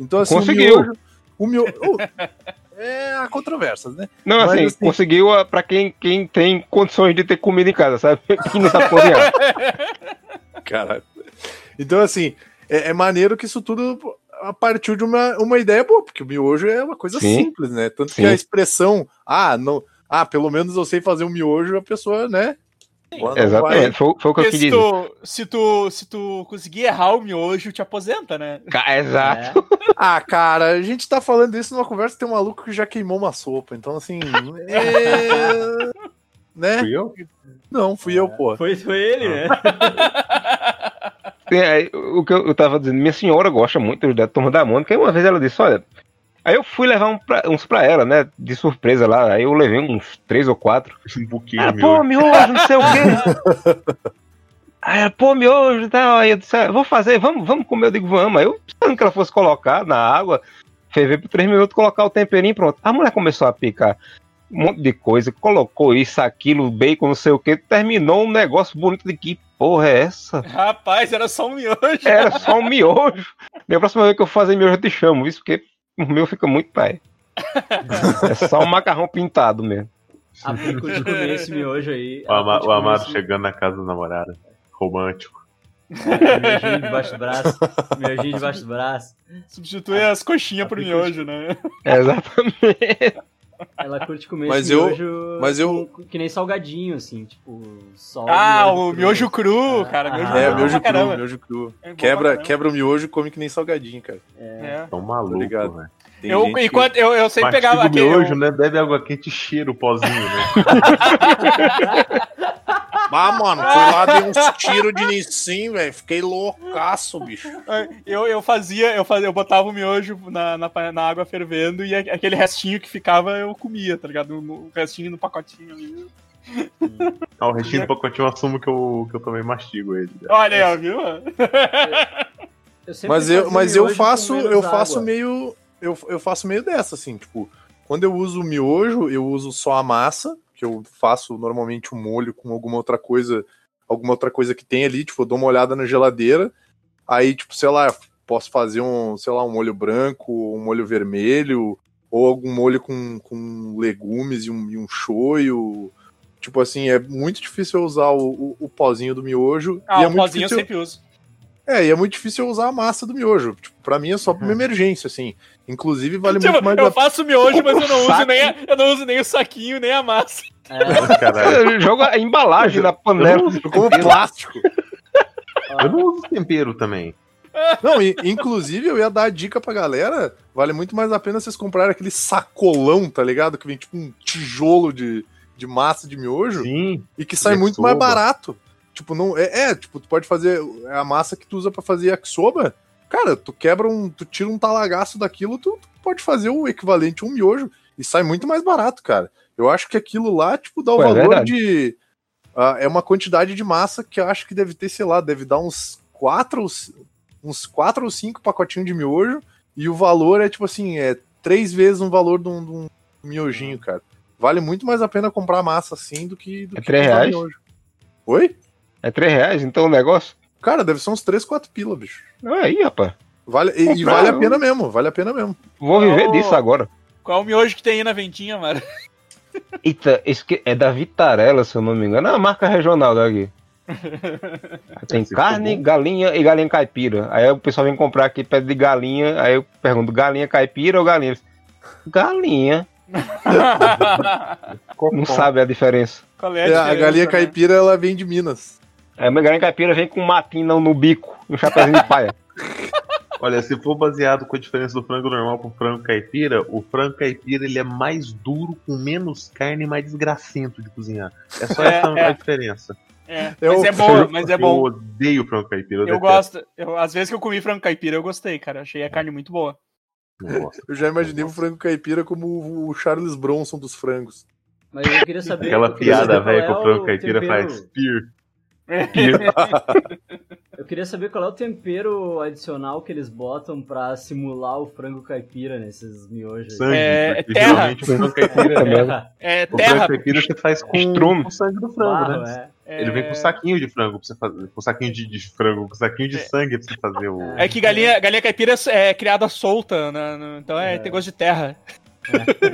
Então, assim, Conseguiu. o Miojo. O miojo é a controvérsia, né? Não, assim, assim, conseguiu para quem, quem tem condições de ter comida em casa, sabe? Que não tá cozinhando. Caralho. Então, assim, é, é, maneiro que isso tudo partiu de uma, uma ideia boa, porque o miojo é uma coisa Sim. simples, né? Tanto Sim. que a expressão, ah, não, ah, pelo menos eu sei fazer um miojo, a pessoa, né? Exatamente, foi, foi, o que eu quis dizer. Se, tu, se tu conseguir errar o miojo, te aposenta, né? Exato. É. ah, cara, a gente tá falando isso numa conversa que tem um maluco que já queimou uma sopa, então assim. é... né? Fui eu? Não, fui é. eu, pô. Foi, foi ele, ah. né? É, o que eu, eu tava dizendo, minha senhora gosta muito da turma da Mônica, e uma vez ela disse: Olha, Aí eu fui levar um pra, uns pra ela, né? De surpresa lá. Aí eu levei uns três ou quatro. Um pouquinho. Ah, pô, miojo, não sei o quê. Aí, pô, miojo e tal. Aí eu disse, ah, vou fazer, vamos, vamos comer. Eu digo, vamos. Aí eu, esperando que ela fosse colocar na água, ferver por três minutos, colocar o temperinho pronto. A mulher começou a picar um monte de coisa, colocou isso, aquilo, bacon, não sei o que, terminou um negócio bonito de que porra é essa? Rapaz, era só um miojo. Era só um miojo. E a próxima vez que eu fazer miojo eu te chamo, isso porque o meu fica muito pai. é só um macarrão pintado mesmo. A pico de comer esse miojo aí. O, ama o amado esse... chegando na casa da namorada. Romântico. miojinho debaixo do braço. Miojinho debaixo do braço. Substitui as coxinhas por miojo, né? É, exatamente. Ela curte comer mas eu, miojo mas eu... que nem salgadinho, assim, tipo, só Ah, o miojo cru, ah, cara. Miojo ah, é, miojo cru, miojo cru. É quebra, quebra o miojo e come que nem salgadinho, cara. É. Tão maluco, ligado? Né? eu, enquanto, eu, eu sempre pegava aquele. miojo, né? Bebe água quente e cheira o pozinho, né? Ah, mano, fui lá, dei uns tiros de Nissin, velho. Fiquei loucaço, bicho. Eu, eu fazia, eu fazia, eu botava o miojo na, na, na água fervendo e aquele restinho que ficava eu comia, tá ligado? O restinho no pacotinho ali. Ah, o restinho do pacotinho eu assumo que eu, que eu também mastigo ele. Olha aí, viu? Eu mas eu, mas eu faço, eu faço meio. Eu, eu faço meio dessa, assim, tipo, quando eu uso o miojo, eu uso só a massa que eu faço normalmente um molho com alguma outra coisa, alguma outra coisa que tem ali, tipo, eu dou uma olhada na geladeira, aí, tipo, sei lá, posso fazer um, sei lá, um molho branco, um molho vermelho, ou algum molho com, com legumes e um, e um shoyu. Tipo assim, é muito difícil eu usar o, o, o pozinho do miojo. Ah, e é o pozinho difícil... eu sempre uso. É, e é muito difícil eu usar a massa do miojo. Tipo, pra mim é só pra uma uhum. emergência, assim. Inclusive, vale tipo, muito mais. Eu a... faço miojo, mas eu não, uso nem a, eu não uso nem o saquinho, nem a massa. É. Eu jogo a embalagem na panela. Como plástico. Eu não uso tempero também. Não, e, inclusive eu ia dar a dica pra galera: vale muito mais a pena vocês comprarem aquele sacolão, tá ligado? Que vem tipo um tijolo de, de massa de miojo. Sim. E que sai muito mais barato. Tipo, não. É, é, tipo, tu pode fazer. É a massa que tu usa para fazer yakisoba. Cara, tu quebra um. Tu tira um talagaço daquilo, tu, tu, pode fazer o equivalente a um miojo. E sai muito mais barato, cara. Eu acho que aquilo lá, tipo, dá o Pô, é valor é de. Uh, é uma quantidade de massa que eu acho que deve ter, sei lá, deve dar uns quatro, uns quatro ou cinco pacotinhos de miojo. E o valor é, tipo assim, é três vezes o valor de um, de um miojinho, cara. Vale muito mais a pena comprar massa assim do que. Do é que três reais? Miojo. Oi? É 3 reais então o negócio? Cara, deve ser uns 3, 4 pila, bicho. Aí, rapaz. Vale, e, e vale a pena mesmo, vale a pena mesmo. Vou viver Qual... disso agora. Qual o miojo que tem aí na ventinha, mano? Eita, esse é da Vitarella, se eu não me engano. É uma marca regional daqui. Tem carne, galinha e galinha caipira. Aí o pessoal vem comprar aqui pede de galinha. Aí eu pergunto: galinha caipira ou galinha? Galinha. não sabe a diferença. É a, é, a, galinha né? caipira ela vem de Minas. É, a galinha caipira vem com matina no bico, um chapéuzinho de paia. Olha, se for baseado com a diferença do frango normal pro frango caipira, o frango caipira ele é mais duro, com menos carne e mais desgracento de cozinhar. É só é, essa é. a diferença. É, mas é bom, mas é bom. Eu odeio frango caipira. Eu, eu gosto. Eu, às vezes que eu comi frango caipira, eu gostei, cara. Achei a carne muito boa. Eu já imaginei o frango caipira como o Charles Bronson dos frangos. Mas eu queria saber. Aquela piada velho que o frango caipira tempero... faz. Spear. Eu queria saber qual é o tempero adicional que eles botam pra simular o frango caipira nesses miojos. Sangue, é, é terra. O frango caipira é, é terra. O frango caipira você faz com, com o sangue do frango, Barro, né? É. Ele vem com um saquinho de frango pra você fazer. Com um saquinho de, de frango, com um saquinho de é. sangue pra você fazer o. É que galinha, galinha caipira é criada solta, né? Então é, tem gosto de terra.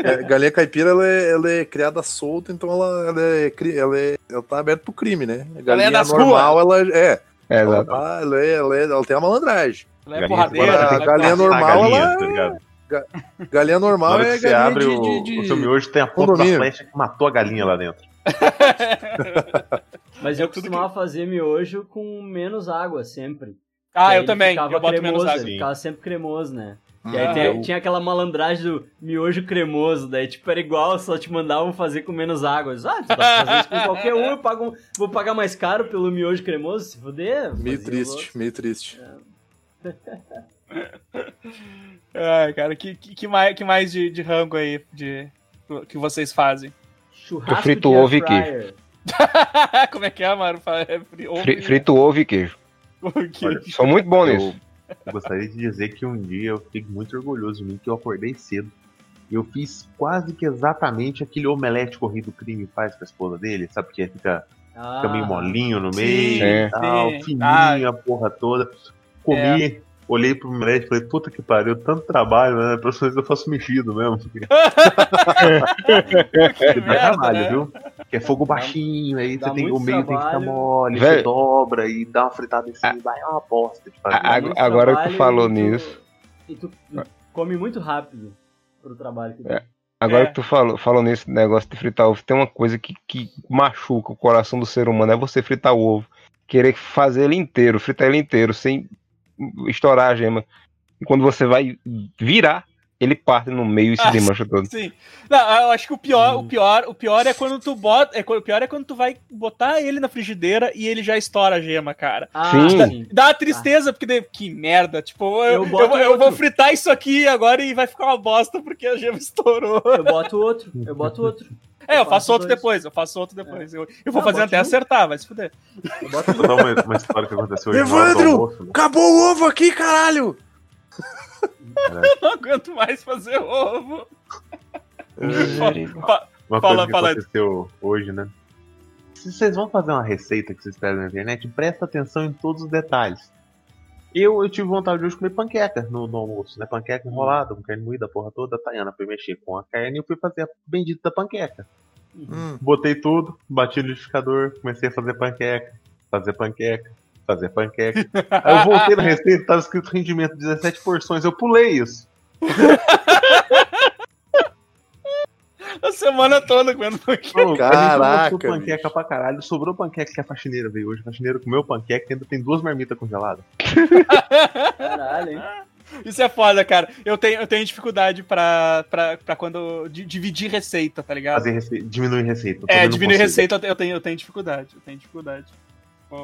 É, galinha caipira ela é, ela é, criada solta, então ela, ela, é, ela, é, ela tá aberta pro crime, né? A galinha ela é normal, ela é. É, ela, tá, ela, é, ela, é, ela tem a malandragem. Ela é porradeira. A galinha normal, galinha, ela. Tá galinha normal é você galinha abre de, o, de, o seu miojo tem a ponta da flecha que matou a galinha lá dentro. Mas eu costumava fazer miojo com menos água sempre. Ah, eu também. Eu boto cremoso, menos água. Ficava sempre cremoso, né? E aí ah, tem, eu... tinha aquela malandragem do miojo cremoso, daí tipo era igual, só te mandavam fazer com menos água. Ah, tu fazer isso com qualquer um, eu pago, vou pagar mais caro pelo miojo cremoso, se fuder. Meio triste, meio triste. É. Ai, cara, que, que, que, mais, que mais de, de rango aí de, que vocês fazem? Churrasco eu frito ovo e queijo. Como é que é, Maro? É frito ovo e queijo. Sou muito bom nisso. Eu gostaria de dizer que um dia eu fiquei muito orgulhoso de mim, que eu acordei cedo. E eu fiz quase que exatamente aquele omelete corrido crime faz com a esposa dele, sabe? Porque fica, ah, fica meio molinho no meio, sim, tal, sim. fininho, ah, a porra toda. Comi, é. Olhei pro omelete e falei, puta que pariu, tanto trabalho, né? Pra vocês eu faço mexido mesmo. Dá trabalho, né? viu? Que é fogo baixinho, aí você tem, o meio trabalho. tem que ficar mole, Velho. você dobra e dá uma fritada em cima, ah, é uma bosta agora que tu falou nisso. E tu, come muito rápido pro trabalho que é. Agora é. que tu falou, falou nesse negócio de fritar ovo, tem uma coisa que, que machuca o coração do ser humano, é você fritar o ovo. Querer fazer ele inteiro, fritar ele inteiro, sem estourar a gema. E quando você vai virar, ele parte no meio e se ah, desmancha todo. Sim. Não, eu acho que o pior, hum. o pior, o pior é quando tu bota, é, o pior é quando tu vai botar ele na frigideira e ele já estoura a gema, cara. Ah, sim. Dá, uma tristeza porque que merda, tipo, eu, eu, eu, eu, vou fritar isso aqui agora e vai ficar uma bosta porque a gema estourou. Eu boto outro, eu boto outro. É, eu, faço, outro dois. depois, eu faço outro depois. É. Eu, eu vou fazer até um. acertar, vai se fuder. Vou dar uma, uma história que aconteceu hoje. Evandro! Almoço, né? Acabou o ovo aqui, caralho! Eu não aguento mais fazer ovo. uma coisa que fala. aconteceu hoje, né? Se vocês vão fazer uma receita que vocês pedem na internet, presta atenção em todos os detalhes. Eu, eu tive vontade de hoje comer panqueca no, no almoço, né? Panqueca enrolada, com carne moída, a porra toda. A Tayana foi mexer com a carne e eu fui fazer a bendita panqueca. Hum. Botei tudo, bati no liquidificador, comecei a fazer panqueca, fazer panqueca, fazer panqueca. Aí eu voltei na receita, tava escrito rendimento 17 porções. Eu pulei isso. A semana toda comendo panqueca. Caraca. panqueca pra caralho. Sobrou panqueca que a faxineira veio hoje. A faxineira comeu panqueca e ainda tem duas marmitas congeladas. Caralho, hein? Isso é foda, cara. Eu tenho, eu tenho dificuldade pra, pra, pra quando. De, dividir receita, tá ligado? Fazer receita, diminuir receita. É, diminuir receita eu tenho, eu tenho dificuldade. Eu tenho dificuldade.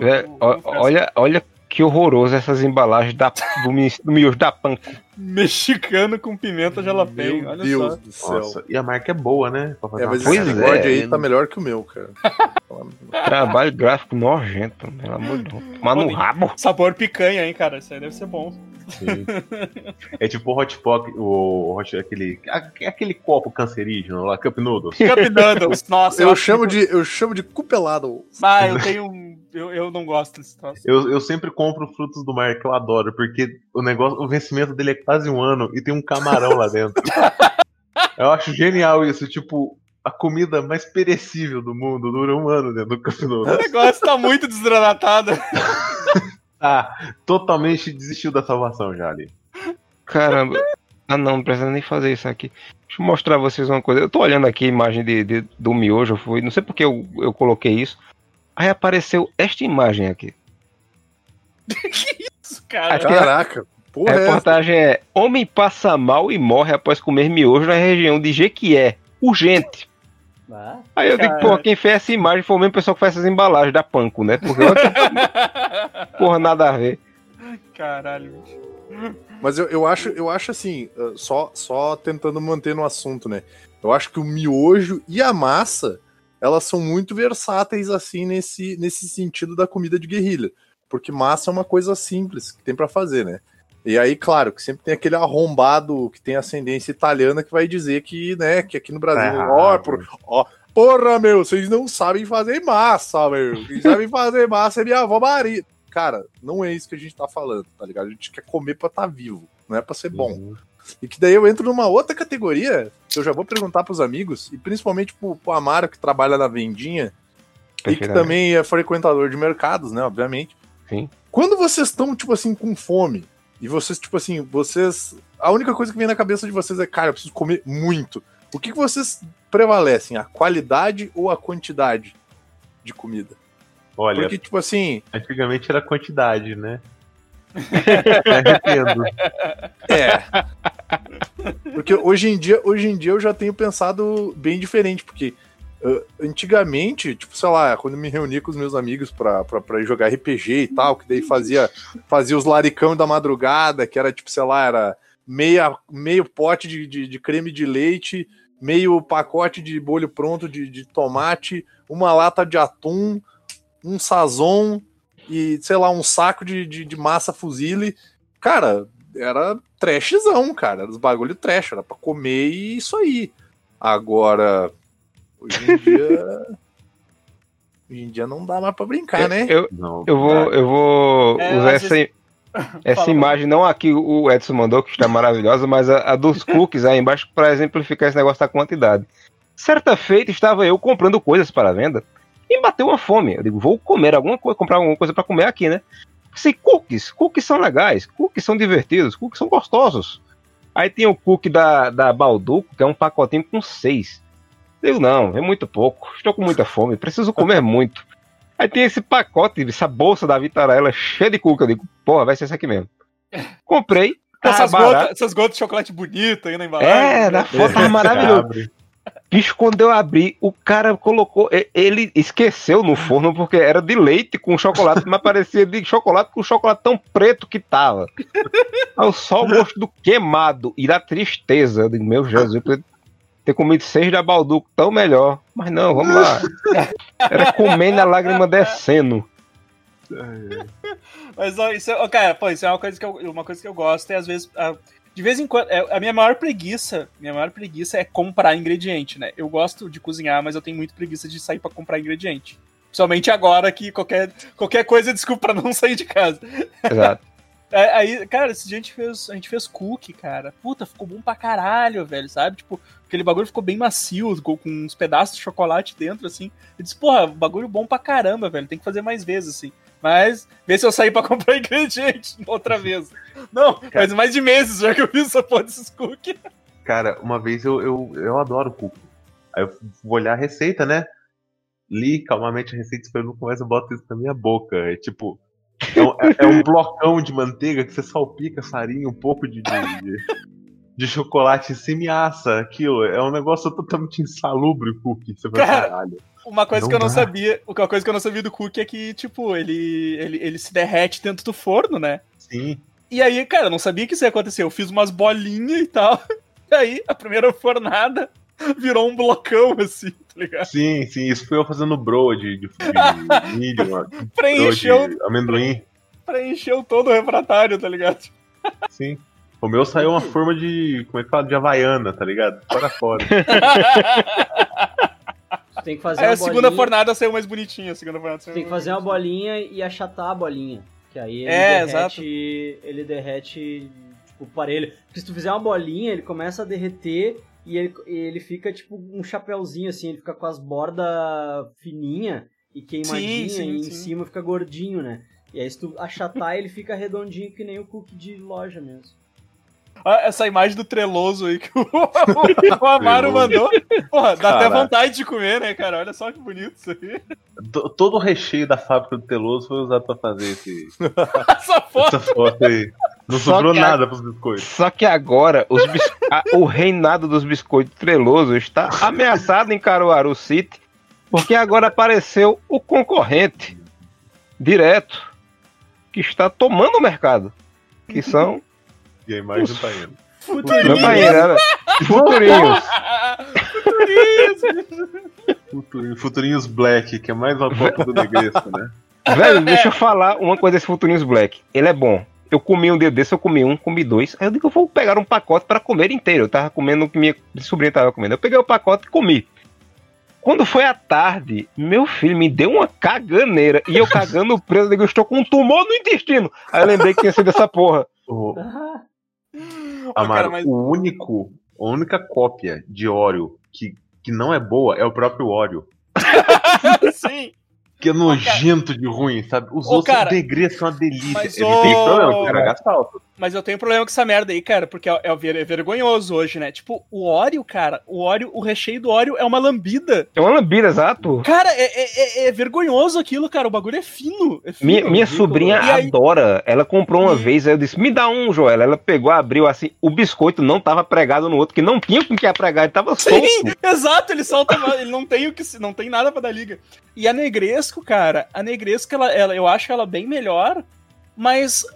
É, olha, olha que horroroso essas embalagens da, do, do miojo da Panko. Mexicano com pimenta jalapeno. Meu olha Deus só. do céu. Nossa, e a marca é boa, né? É, mas esse bigode é, aí tá melhor que o meu, cara. Trabalho gráfico nojento, pelo amor de Deus. Mas no rabo. Sabor picanha, hein, cara? Isso aí deve ser bom. É tipo o hot pot, o hot, aquele, aquele copo cancerígeno lá, Cup Noodles. Cup Noodles, nossa. Eu, eu chamo que... de, eu chamo de cupelado. Ah, eu tenho eu, eu não gosto desse troço. Eu, eu sempre compro frutos do mar que eu adoro, porque o negócio, o vencimento dele é quase um ano e tem um camarão lá dentro. eu acho genial isso, tipo, a comida mais perecível do mundo dura um ano dentro do Cup O negócio tá muito desidratado. ah, totalmente desistiu da salvação já ali. Caramba. Ah não, não precisa nem fazer isso aqui. Deixa eu mostrar pra vocês uma coisa. Eu tô olhando aqui a imagem de, de do miojo, fui, não sei porque eu, eu coloquei isso. Aí apareceu esta imagem aqui. que isso, cara? Caraca. Porra a reportagem é, é: Homem passa mal e morre após comer miojo na região de Jequié. Urgente. Ah, Aí eu cara. digo, pô, quem fez essa imagem foi o mesmo pessoal que faz essas embalagens da Panko, né? Porque porra, nada a ver. Caralho, bicho. Mas eu, eu, acho, eu acho assim, uh, só, só tentando manter no assunto, né? Eu acho que o miojo e a massa, elas são muito versáteis assim nesse, nesse sentido da comida de guerrilha. Porque massa é uma coisa simples que tem para fazer, né? E aí, claro, que sempre tem aquele arrombado que tem ascendência italiana que vai dizer que, né, que aqui no Brasil, ó, por, ó, porra, meu, vocês não sabem fazer massa, meu. Quem sabe fazer massa é minha avó Maria. Cara, não é isso que a gente tá falando, tá ligado? A gente quer comer pra estar tá vivo, não é pra ser bom. E que daí eu entro numa outra categoria, que eu já vou perguntar pros amigos, e principalmente pro, pro Amaro, que trabalha na vendinha, e que também é frequentador de mercados, né, obviamente. Sim. Quando vocês estão, tipo assim, com fome, e vocês, tipo assim, vocês. A única coisa que vem na cabeça de vocês é, cara, eu preciso comer muito. O que, que vocês prevalecem? A qualidade ou a quantidade de comida? Olha. Porque, tipo assim. Antigamente era quantidade, né? arrependo. É. Porque hoje em dia, hoje em dia eu já tenho pensado bem diferente, porque Uh, antigamente, tipo, sei lá, quando me reunia com os meus amigos pra jogar RPG e tal, que daí fazia, fazia os laricão da madrugada, que era tipo, sei lá, era meia, meio pote de, de, de creme de leite, meio pacote de bolho pronto de, de tomate, uma lata de atum, um sazon e, sei lá, um saco de, de, de massa fuzile. Cara, era trashzão, cara. Era os bagulho trash, era pra comer e isso aí. Agora, Hoje em dia. Hoje em dia não dá mais pra brincar, né? Eu, não, eu vou, eu vou é, usar essa, vezes... essa imagem, não aqui o Edson mandou, que está maravilhosa, mas a, a dos cookies aí embaixo para exemplificar esse negócio da quantidade. Certa feita estava eu comprando coisas para venda e bateu uma fome. Eu digo, vou comer alguma coisa, comprar alguma coisa para comer aqui, né? Sei, cookies, cookies são legais, cookies são divertidos, cookies são gostosos. Aí tem o cookie da, da Balduco, que é um pacotinho com seis. Eu não, é muito pouco. Estou com muita fome, preciso comer muito. Aí tem esse pacote, essa bolsa da Vitarella cheia de cuca. Eu digo, porra, vai ser essa aqui mesmo. Comprei. Tá essas, gotas, essas gotas de chocolate bonito aí na embalagem. É, né? na foto tava maravilhoso. Bicho, quando eu abri, o cara colocou. Ele esqueceu no forno porque era de leite com chocolate, mas parecia de chocolate com chocolate tão preto que tava. Aí só o gosto do queimado e da tristeza. Eu digo, meu Jesus, eu ter comido seis da Balduco tão melhor. Mas não, vamos lá. Era comendo a lágrima descendo. Mas ó, isso é, cara, pô, isso é uma coisa que eu, uma coisa que eu gosto, e às vezes. De vez em quando. É, a minha maior preguiça. Minha maior preguiça é comprar ingrediente, né? Eu gosto de cozinhar, mas eu tenho muito preguiça de sair para comprar ingrediente. Principalmente agora que qualquer, qualquer coisa é desculpa pra não sair de casa. Exato. É, aí, cara, esse dia a gente fez, a gente fez cookie, cara. Puta, ficou bom pra caralho, velho, sabe? Tipo, aquele bagulho ficou bem macio, com uns pedaços de chocolate dentro, assim. Eu disse, porra, bagulho bom pra caramba, velho. Tem que fazer mais vezes, assim. Mas, vê se eu sair pra comprar ingrediente outra vez. Não, cara, faz mais de meses já que eu fiz essa porra desses cookies. Cara, uma vez eu, eu, eu adoro cookie. Aí eu vou olhar a receita, né? Li calmamente a receita, esperando começa, eu boto isso na minha boca. É tipo, é um, é, é um, blocão de manteiga que você salpica farinha, um pouco de, de, de, chocolate e semiaça aquilo. É um negócio totalmente insalubre o cookie. Você vai, Cara, caralho. Uma coisa não que eu não dá. sabia, uma coisa que eu não sabia do cookie é que, tipo, ele, ele, ele se derrete dentro do forno, né? Sim. E aí, cara, eu não sabia que isso ia acontecer. Eu fiz umas bolinhas e tal. E aí, a primeira fornada virou um blocão, assim, tá ligado? Sim, sim, isso foi eu fazendo bro de, de, de milho, preencheu, de amendoim. Preencheu todo o refratário, tá ligado? Sim. O meu saiu uma forma de. Como é que fala? De havaiana, tá ligado? Fora fora. Tem que fazer aí a segunda fornada saiu mais bonitinha. A segunda fornada Tem que fazer uma bolinha e achatar a bolinha. Que aí ele é, derrete. Exato. Ele derrete, tipo, parelho. Porque se tu fizer uma bolinha, ele começa a derreter e ele, ele fica tipo um chapéuzinho assim, ele fica com as bordas fininha e queimadinha sim, sim, e em sim. cima fica gordinho, né? E aí se tu achatar ele fica redondinho que nem o cookie de loja mesmo. Ah, essa imagem do treloso aí que o, o Amaro mandou. Porra, dá cara, até vontade de comer, né, cara? Olha só que bonito isso aí. Todo o recheio da fábrica do treloso foi usado pra fazer esse... essa, foto. essa foto aí. Não só sobrou nada a... pros biscoitos. Só que agora os bis... o reinado dos biscoitos treloso está ameaçado em Caruaru City, porque agora apareceu o concorrente direto que está tomando o mercado, que são e a imagem tá indo. Futurinhos. Não tá indo, né? Futurinhos. Futurinhos. Futurinhos Black, que é mais uma foto do Negresco, né? Velho, deixa eu falar uma coisa desse Futurinhos Black. Ele é bom. Eu comi um dia desse, eu comi um, comi dois. Aí eu digo, eu vou pegar um pacote para comer inteiro. Eu tava comendo o que minha sobrinha tava comendo. Eu peguei o pacote e comi. Quando foi à tarde, meu filho me deu uma caganeira. E eu cagando preso, eu digo, eu estou com um tumor no intestino. Aí eu lembrei que tinha sido essa porra. O... Amaro, cara, mas... o único, a única cópia de Oreo que, que não é boa é o próprio Oreo. Sim. Que é nojento de ruim, sabe? Os Ô, outros cara, degredos são uma delícia. Mas, Ele ô... tem problema, cara, gasta alto. Mas eu tenho problema com essa merda aí, cara, porque é, é, é, vergonhoso hoje, né? Tipo, o Oreo, cara, o Oreo, o recheio do Oreo é uma lambida. É uma lambida, exato. Cara, é, é, é, é vergonhoso aquilo, cara. O bagulho é fino. É fino minha minha sobrinha aí... adora. Ela comprou uma e... vez, aí eu disse, me dá um, Joel. Ela pegou, abriu assim, o biscoito não tava pregado no outro, que não tinha com que apregar, ele tava Sim, solto. exato, ele solta, ele não tem o que, não tem nada para dar liga. E a Negresco, cara, a Negresco, ela, ela, eu acho ela bem melhor, mas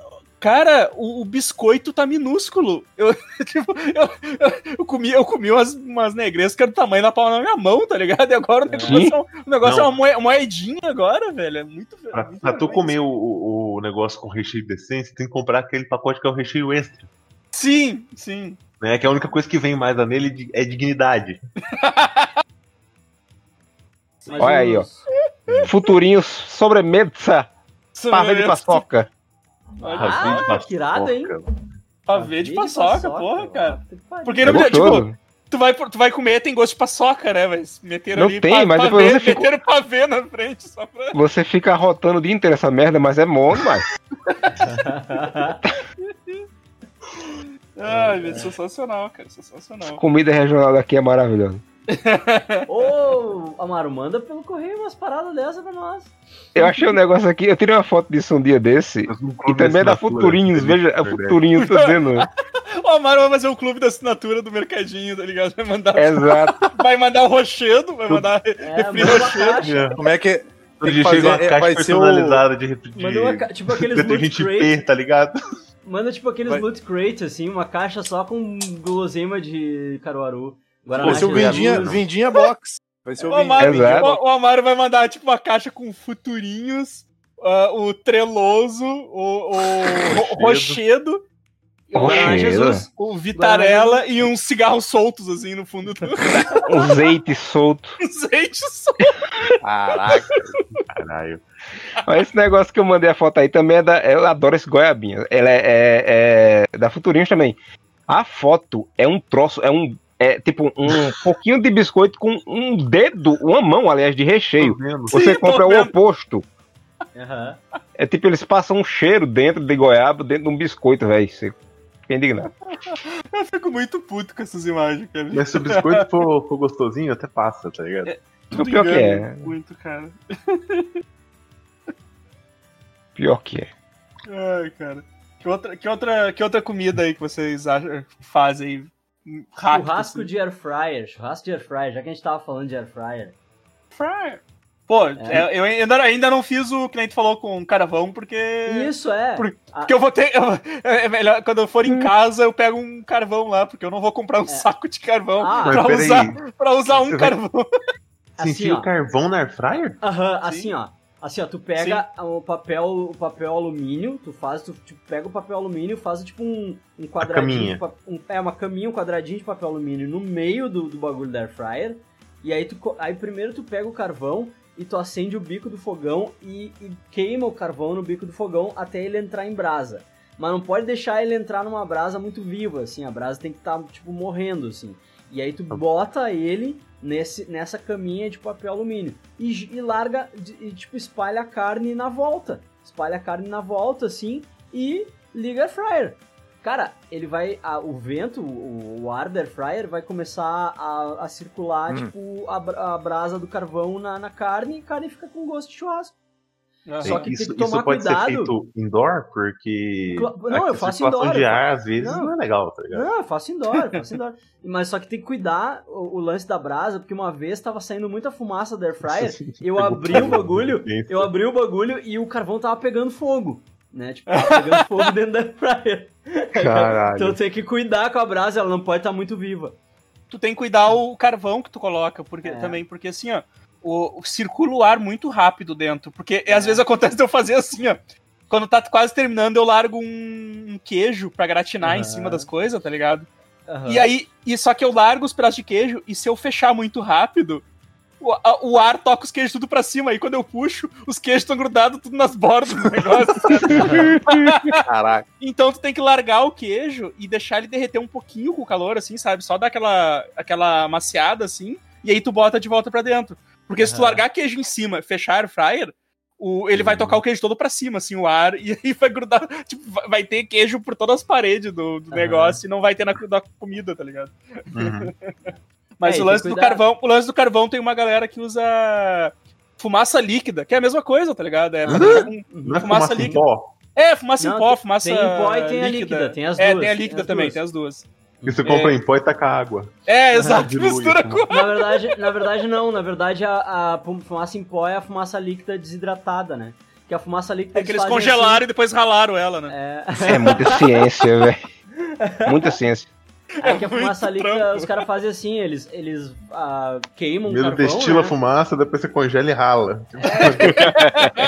Cara, o, o, biscoito tá minúsculo. Eu, tipo, eu, eu, eu, comi, eu comi umas, umas negrescas que era do tamanho da palma na minha mão, tá ligado? E agora o negócio, é, o negócio é uma moedinha agora, velho. É muito. Pra, muito pra tu comer o, o, negócio com recheio decente, tem que comprar aquele pacote que é o recheio extra. Sim, sim. Né, que a única coisa que vem mais nele é dignidade. Olha aí, ó. Futurinhos sobremesa. Pavê de paçoca. Ah, que irado, hein? Pavê de paçoca, porra, cara. Porque é não, tipo, tu vai, tu vai comer, tem gosto de paçoca, né? Mas meteram não ali tem, pa, mas pavê, depois você fica... meteram pavê na frente só pra... Você fica rotando o dia inteiro essa merda, mas é bom demais. Ai, é. sensacional, cara, sensacional. Comida regional daqui é maravilhosa. Ô, Amaro, manda pelo correio umas paradas dessas pra nós. Eu achei um negócio aqui, eu tirei uma foto disso um dia desse. E também é da Futurinhos, veja, a Futurinhos, tô dizendo. o Amaro vai fazer o um clube da assinatura do Mercadinho, tá ligado? Vai mandar. Exato. Vai mandar o rochedo, vai mandar é, refri rochedo. É. Como é que. Tem que fazer, uma caixa vai personalizada o... de, de, Manda uma, tipo aqueles loot crate, tá ligado? Manda tipo aqueles vai. loot crate, assim, uma caixa só com guloseima de Caruaru. Guaraná vai ser o Vendinha, Vendinha Box. Vai ser o, o, Amaro, o, o Amaro vai mandar tipo uma caixa com futurinhos, uh, o Treloso, o, o Rochedo. O, o Vitarella e uns cigarros soltos, assim, no fundo do. um azeite solto. Um azeite solto. Caraca, caralho. Mas esse negócio que eu mandei a foto aí também é da. Eu adoro esse goiabinha. Ela é, é, é da Futurinhos também. A foto é um troço, é um é tipo um pouquinho de biscoito com um dedo, uma mão, aliás, de recheio. Você Sim, compra o oposto. Uhum. É tipo, eles passam um cheiro dentro de goiaba, dentro de um biscoito, velho. Você fica indignado. Eu fico muito puto com essas imagens, cara. Mas se o biscoito for, for gostosinho, até passa, tá ligado? É, o pior que é. Muito, cara. Pior que é. Ai, cara. Que outra, que outra, que outra comida aí que vocês acham, fazem rápido. Churrasco assim. de air fryer, churrasco de air fryer, já que a gente tava falando de air fryer. Fryer. Pô, é. é eu ainda, ainda não fiz o que a gente falou com carvão, porque. Isso, é. Porque, porque eu vou ter. Eu, é melhor, quando eu for em casa, eu pego um carvão lá, porque eu não vou comprar um é. saco de carvão ah, pra, usar, pra usar um carvão. Assim, o carvão na air fryer? Aham, uh -huh, assim, ó. Assim, ó, tu pega o papel, o papel alumínio, tu faz, tu tipo, pega o papel alumínio, faz tipo um, um quadradinho, um, é uma caminha, um quadradinho de papel alumínio no meio do, do bagulho da air fryer. E aí tu aí primeiro tu pega o carvão e tu acende o bico do fogão e, e queima o carvão no bico do fogão até ele entrar em brasa. Mas não pode deixar ele entrar numa brasa muito viva, assim, a brasa tem que estar tá, tipo morrendo assim. E aí tu bota ele nesse, nessa caminha de papel alumínio. E, e larga, e tipo, espalha a carne na volta. Espalha a carne na volta, assim, e liga a fryer. Cara, ele vai. A, o vento, o, o ar da fryer vai começar a, a circular, hum. tipo, a, a brasa do carvão na, na carne e a carne fica com gosto de churrasco. Só que isso, tem que tomar isso pode cuidado. ser feito indoor, porque não, eu faço indoor. de ar, às vezes, não, não, é legal, tá ligado? Não, eu faço indoor, eu faço indoor. Mas só que tem que cuidar o, o, lance da brasa, porque uma vez tava saindo muita fumaça da air fryer, eu abri o bagulho, eu abri o bagulho e o carvão tava pegando fogo. Né? Tipo, tava pegando fogo dentro da air fryer. Caralho. Então tem que cuidar com a brasa, ela não pode estar tá muito viva. Tu tem que cuidar o carvão que tu coloca, porque é. também, porque assim, ó, o, o circula o ar muito rápido dentro. Porque é. às vezes acontece de eu fazer assim, ó. Quando tá quase terminando, eu largo um, um queijo pra gratinar uhum. em cima das coisas, tá ligado? Uhum. E aí, e só que eu largo os pedaços de queijo, e se eu fechar muito rápido, o, a, o ar toca os queijos tudo pra cima. Aí quando eu puxo, os queijos estão grudados tudo nas bordas do negócio. Caraca. Então tu tem que largar o queijo e deixar ele derreter um pouquinho com o calor, assim, sabe? Só dar aquela, aquela maciada, assim, e aí tu bota de volta pra dentro. Porque uhum. se tu largar queijo em cima, fechar o fryer, o, ele uhum. vai tocar o queijo todo pra cima, assim, o ar, e aí vai grudar. Tipo, vai ter queijo por todas as paredes do, do uhum. negócio e não vai ter na, na comida, tá ligado? Uhum. Mas é, o lance do carvão, o lance do carvão tem uma galera que usa fumaça líquida, que é a mesma coisa, tá ligado? É, um, fumaça, fumaça líquida. É, fumaça não, em pó, fumaça. Tem em pó e tem líquida. a líquida, tem as duas. É, tem a líquida tem também, duas. tem as duas. E você compra é. em pó e taca água. É, exato, mistura com Na verdade, na verdade não, na verdade a, a, fumaça em pó é a fumaça líquida desidratada, né? Que a fumaça líquida... É que eles congelaram assim... e depois ralaram ela, né? É, é muita ciência, velho. Muita ciência. É que a fumaça líquida, os caras fazem assim, eles, eles uh, queimam Primeiro carvão, destila né? a fumaça, depois você congela e rala.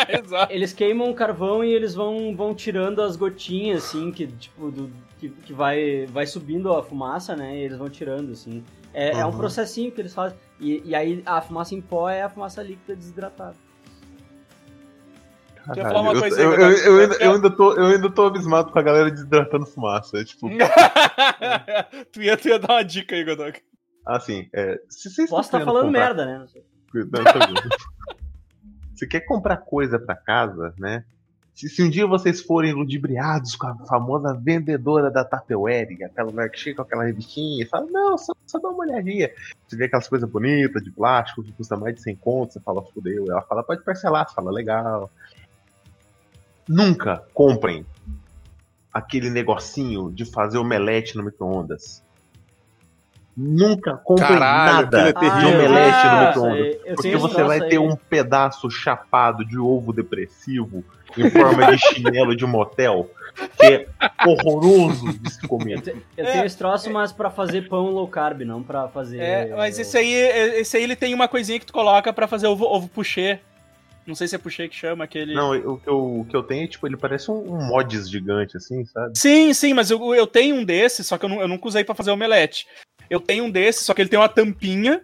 É. eles queimam o carvão e eles vão, vão tirando as gotinhas, assim, que tipo, do, que, que vai, vai subindo a fumaça, né? E eles vão tirando, assim. É, uhum. é um processinho que eles fazem. E, e aí a fumaça em pó é a fumaça líquida desidratada. Caralho, eu, eu, eu, eu, ainda, eu, ainda tô, eu ainda tô abismado com a galera desidratando fumaça. É, tipo... tu, ia, tu ia dar uma dica aí, Godok. Assim, é, se vocês Posso estar tá falando comprar... merda, né? Não, tá você quer comprar coisa pra casa, né? Se, se, um dia vocês forem ludibriados com a famosa vendedora da Tupperware, aquela mulher que chega com aquela revistinha e fala, não, só, só dá uma olhadinha. Você vê aquelas coisas bonitas, de plástico, que custa mais de 100 contos, você fala, fudeu. Ela fala, pode parcelar, você fala, legal. Nunca comprem aquele negocinho de fazer omelete no micro-ondas. Nunca comprem Caralho, nada é de omelete no micro-ondas. Porque você vai ter um pedaço chapado de ovo depressivo em forma de chinelo de motel. Que é horroroso de se comer. Eu tenho é. esse troço, mas pra fazer pão low carb, não pra fazer. É, mas esse aí, esse aí ele tem uma coisinha que tu coloca pra fazer ovo, ovo puxê. Não sei se é puxê que chama aquele. Não, o que eu, o que eu tenho, tipo, ele parece um, um mods gigante, assim, sabe? Sim, sim, mas eu, eu tenho um desses, só que eu, não, eu nunca usei para fazer omelete. Eu tenho um desses, só que ele tem uma tampinha.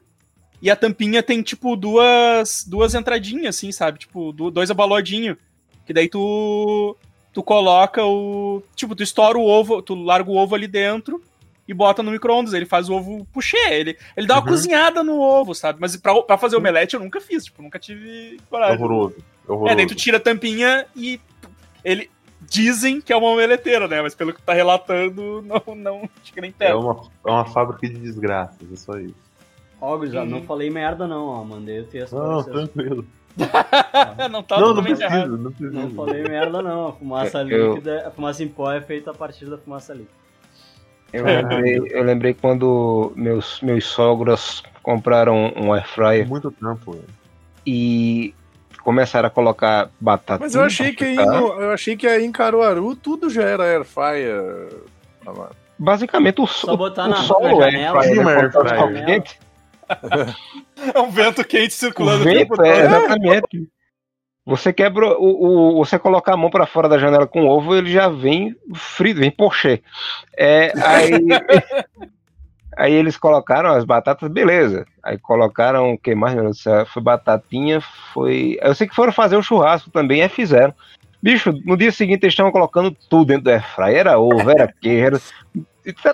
E a tampinha tem, tipo, duas, duas entradinhas, assim, sabe? Tipo, dois abalodinhos. Que daí tu. Tu coloca o. Tipo, tu estoura o ovo, tu larga o ovo ali dentro e bota no micro-ondas. Ele faz o ovo puxê, ele, ele dá uma uhum. cozinhada no ovo, sabe? Mas pra, pra fazer omelete eu nunca fiz, tipo, nunca tive coragem. Horroroso. horroroso. É, daí tu tira a tampinha e ele. Dizem que é uma omeleteira, né? Mas pelo que tá relatando, não, não chega nem perto. É uma, é uma fábrica de desgraças, é só isso. Ó, já hum. não falei merda não, ó. Mandei o texto Não, tranquilo. não tá não, não precisa, não precisa. Não falei merda não. A fumaça eu... líquida, a fumaça em pó é feita a partir da fumaça líquida. Eu lembrei, eu lembrei quando meus, meus sogros compraram um air fryer. Muito tempo. E começaram a colocar batata. Mas eu achei que aí, eu achei que aí em Caruaru tudo já era air fryer. Basicamente o, Só botar o, na, solo na é air fryer. Né? É um vento quente circulando. O vento, é, exatamente. Você quebra o, o, você colocar a mão para fora da janela com ovo, ele já vem frito, vem pochê. É, aí, aí eles colocaram as batatas, beleza. Aí colocaram o que mais? Meu Deus do céu, foi batatinha, foi. Eu sei que foram fazer o churrasco também, aí fizeram. Bicho, no dia seguinte eles estavam colocando tudo dentro do airfryer, era ovo, era queijo, era...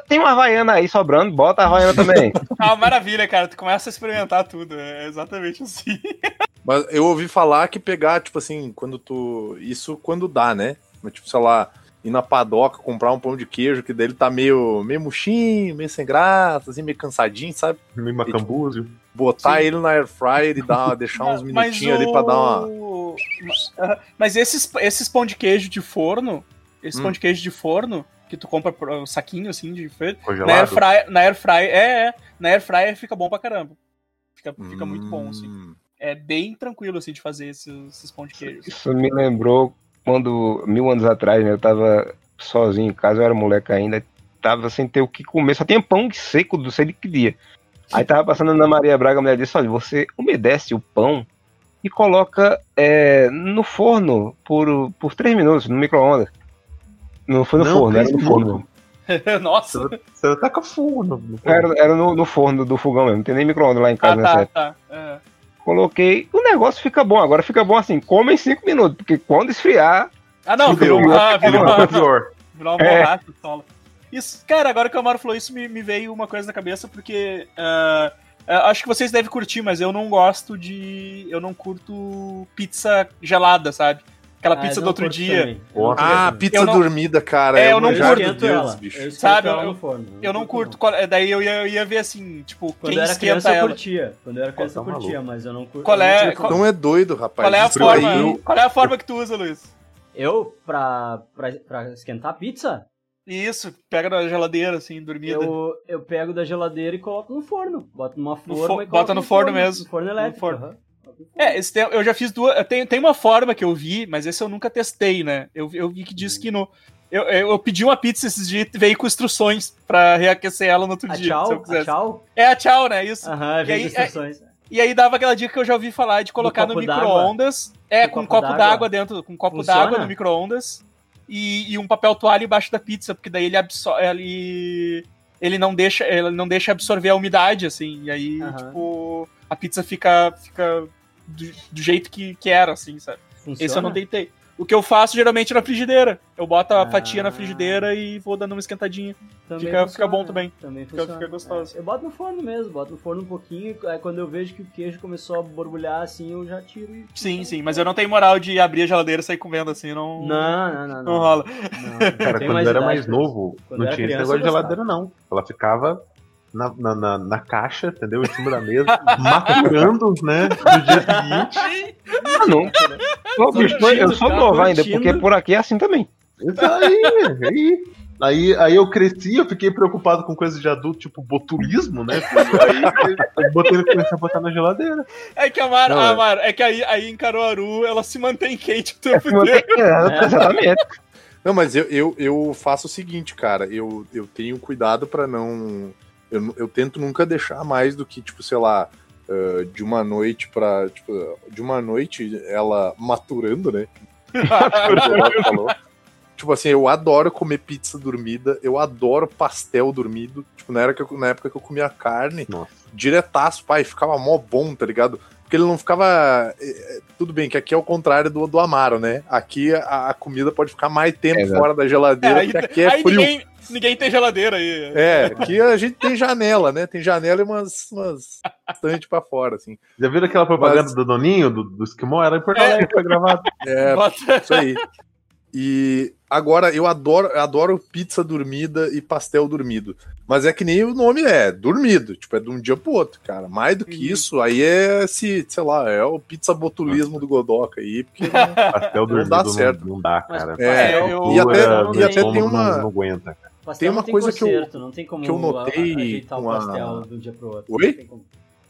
Tem uma Havaiana aí sobrando, bota a Havaiana também. ah, maravilha, cara. Tu começa a experimentar tudo. É exatamente assim. Mas eu ouvi falar que pegar, tipo assim, quando tu. Isso quando dá, né? Mas, tipo, sei lá, ir na padoca, comprar um pão de queijo, que dele tá meio, meio murchinho, meio sem graça, assim, meio cansadinho, sabe? Meio macambúzio. Tipo, botar Sim. ele na air fryer e dar, deixar uns minutinhos o... ali pra dar uma. Mas esses, esses pão de queijo de forno, esse hum. pão de queijo de forno, que tu compra um saquinho assim de feito, na air fryer, na air fryer, é, é, na air fryer fica bom pra caramba. Fica, fica hum. muito bom, assim. Hum. É bem tranquilo, assim, de fazer esses, esses pão de queijo. Isso me lembrou quando, mil anos atrás, né, eu tava sozinho em casa, eu era moleque ainda, tava sem ter o que comer, só tinha pão seco do sei de que dia. Aí tava passando na Maria Braga, a mulher disse, olha, você umedece o pão e coloca é, no forno por, por três minutos, no micro-ondas. Não foi no não, forno, era no forno. Nossa! Você taca fogo no, no forno. Era, era no, no, forno do fogão mesmo, não tem nem micro-ondas lá em casa, ah, tá, tá. É. Coloquei, o negócio fica bom, agora fica bom assim, come em cinco minutos, porque quando esfriar... Ah não, virou, ah, virou, uma, virou uma é. borracha, sola. Isso, cara, agora que o Amaro falou isso, me, me veio uma coisa na cabeça, porque... Uh, acho que vocês devem curtir, mas eu não gosto de. Eu não curto pizza gelada, sabe? Aquela ah, pizza do outro dia. ah, pizza não... dormida, cara. É, eu, eu não curto. Deus, bicho. Sabe? Eu, eu, eu não curto. Qual... daí eu ia, eu ia ver assim, tipo, Quando quem eu era criança, ela. eu curtia. Quando eu era criança, eu tá curtia, mas eu não curto. Qual é? Qual... Não é doido, rapaz. Qual é a forma? Aí... Qual é a forma que tu usa, Luiz? Eu, pra, pra, pra esquentar pizza? Isso, pega da geladeira, assim, dormida. Eu, eu pego da geladeira e coloco no forno. Boto numa forma fo e Bota no, no forno, forno, mesmo. No forno elétrico. No forno. Uhum. É, esse tem, eu já fiz duas. Tem, tem uma forma que eu vi, mas esse eu nunca testei, né? Eu, eu vi que diz que no. Eu, eu, eu pedi uma pizza esses dias e veio com instruções pra reaquecer ela no outro a dia. Tchau? Se eu. A tchau? É a tchau, né? Isso. Aham, veio instruções. É, e aí dava aquela dica que eu já ouvi falar de colocar no, micro-ondas. É, com um copo d'água dentro, com um copo d'água no micro-ondas. E, e, um papel toalha embaixo da pizza, porque daí ele absorve. Ele, ele não deixa ele não deixa absorver a umidade, assim. E aí, uhum. tipo, a pizza fica, fica do, do jeito que, que era, assim, sabe? Funciona? Esse eu não deitei. O que eu faço geralmente é na frigideira. Eu boto a ah. fatia na frigideira e vou dando uma esquentadinha. Fica, fica bom também. Também fica, fica gostoso. É, eu boto no forno mesmo, boto no forno um pouquinho. Aí quando eu vejo que o queijo começou a borbulhar assim, eu já tiro e. Sim, sim, mas eu não tenho moral de abrir a geladeira e sair comendo assim, não. Não, não, não. Não, não rola. Não, Cara, quando eu era mais novo, não tinha esse negócio de geladeira, não. Ela ficava na, na, na, caixa, entendeu? Em cima da mesa, maturando, né? No dia seguinte. Ah, não. Pô, bicho, eu sou novo ainda, porque por aqui é assim também. Isso aí, aí. Aí, aí eu cresci, eu fiquei preocupado com coisas de adulto, tipo botulismo, né? Aí eu botei comecei a botar na geladeira. É que a Mar, não, a é. é que aí, aí em Caruaru ela se mantém quente o tempo é, inteiro. É, exatamente. Não, mas eu, eu, eu faço o seguinte, cara, eu, eu tenho cuidado para não eu, eu tento nunca deixar mais do que, tipo, sei lá, uh, de uma noite pra. Tipo, de uma noite ela maturando, né? tipo assim, eu adoro comer pizza dormida, eu adoro pastel dormido. Tipo, na época, na época que eu comia carne, Nossa. diretaço, pai, ficava mó bom, tá ligado? Porque ele não ficava. Eh, eh, tudo bem, que aqui é o contrário do, do Amaro, né? Aqui a, a comida pode ficar mais tempo é, fora da geladeira, é, porque aqui é frio. Ninguém, ninguém, tem geladeira aí. É, aqui a gente tem janela, né? Tem janela e umas, umas estante pra fora, assim. Já viram aquela propaganda Mas... do Doninho, do, do Esquimó? Era em Porto Alegre que foi gravado. É, isso aí. E agora eu adoro, eu adoro pizza dormida e pastel dormido. Mas é que nem o nome é, dormido. Tipo, é de um dia pro outro, cara. Mais do que uhum. isso, aí é se, sei lá, é o pizza botulismo do Godoca aí, porque não, pastel dormido não dá certo. Não, não dá, cara. É, eu, e até, e até tem uma. Não, não aguenta, cara. Tem uma coisa que eu, não tem como que eu notei. Ajeitar o pastel de um dia pro outro. Oi?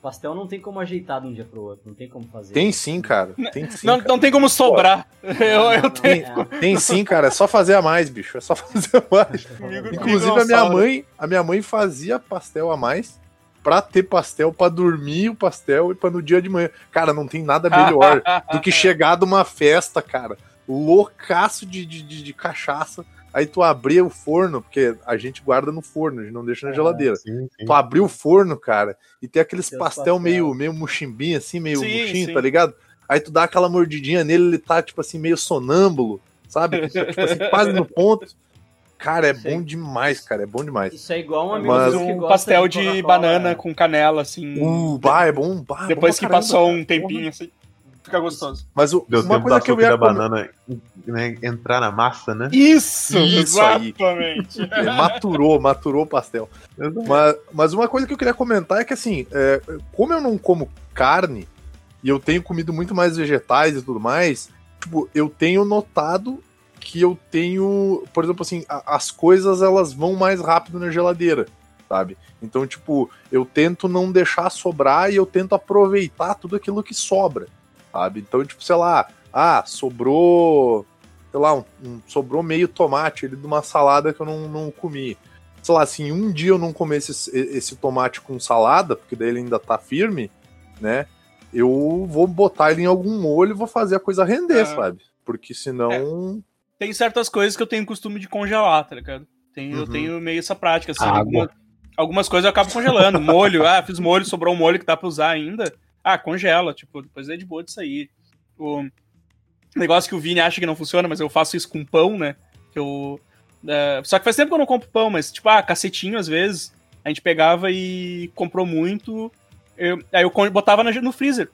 Pastel não tem como ajeitar de um dia pro outro, não tem como fazer. Tem sim, cara. Tem sim. Não, cara. não tem como sobrar. Eu, eu tenho. Tem, tem, sim, cara. É só fazer a mais, bicho. É só fazer a mais. Inclusive, a minha mãe, a minha mãe fazia pastel a mais pra ter pastel, pra dormir o pastel e pra no dia de manhã. Cara, não tem nada melhor do que chegar de uma festa, cara. Loucaço de, de, de, de cachaça Aí tu abria o forno, porque a gente guarda no forno, a gente não deixa na ah, geladeira. Sim, sim. Tu abriu o forno, cara, e tem aqueles pastel, pastel, meio, meio muximbinho, assim, meio sim, murchinho, tá ligado? Aí tu dá aquela mordidinha nele, ele tá, tipo assim, meio sonâmbulo, sabe? tipo assim, quase no ponto. Cara, é Isso bom demais, cara. É bom demais. Isso é igual um amigo Mas... um pastel de, de banana né? com canela, assim. Uh, bah, é bom. Bah, Depois bom que passou um tempinho, assim. Fica gostoso. Mas o, Deu uma coisa que eu ia da banana né, entrar na massa, né? Isso, Isso exatamente. é, maturou, maturou o pastel. Mas, mas uma coisa que eu queria comentar é que assim, é, como eu não como carne e eu tenho comido muito mais vegetais e tudo mais, tipo, eu tenho notado que eu tenho, por exemplo, assim, a, as coisas elas vão mais rápido na geladeira, sabe? Então, tipo, eu tento não deixar sobrar e eu tento aproveitar tudo aquilo que sobra, sabe? Então, tipo, sei lá, ah, sobrou, sei lá, um, um, sobrou meio tomate ali de uma salada que eu não, não comi. Sei lá, assim, um dia eu não comer esse, esse tomate com salada, porque daí ele ainda tá firme, né? Eu vou botar ele em algum molho e vou fazer a coisa render, é. sabe? Porque senão. É tem certas coisas que eu tenho costume de congelar, tá ligado? Tem, uhum. Eu tenho meio essa prática, assim. Alguma, algumas coisas eu acabo congelando. molho, ah, fiz molho, sobrou um molho que dá pra usar ainda. Ah, congela, tipo, depois é de boa de sair. O negócio que o Vini acha que não funciona, mas eu faço isso com pão, né? Que eu. É, só que faz tempo que eu não compro pão, mas, tipo, ah, cacetinho às vezes. A gente pegava e comprou muito. Eu, aí eu botava no freezer.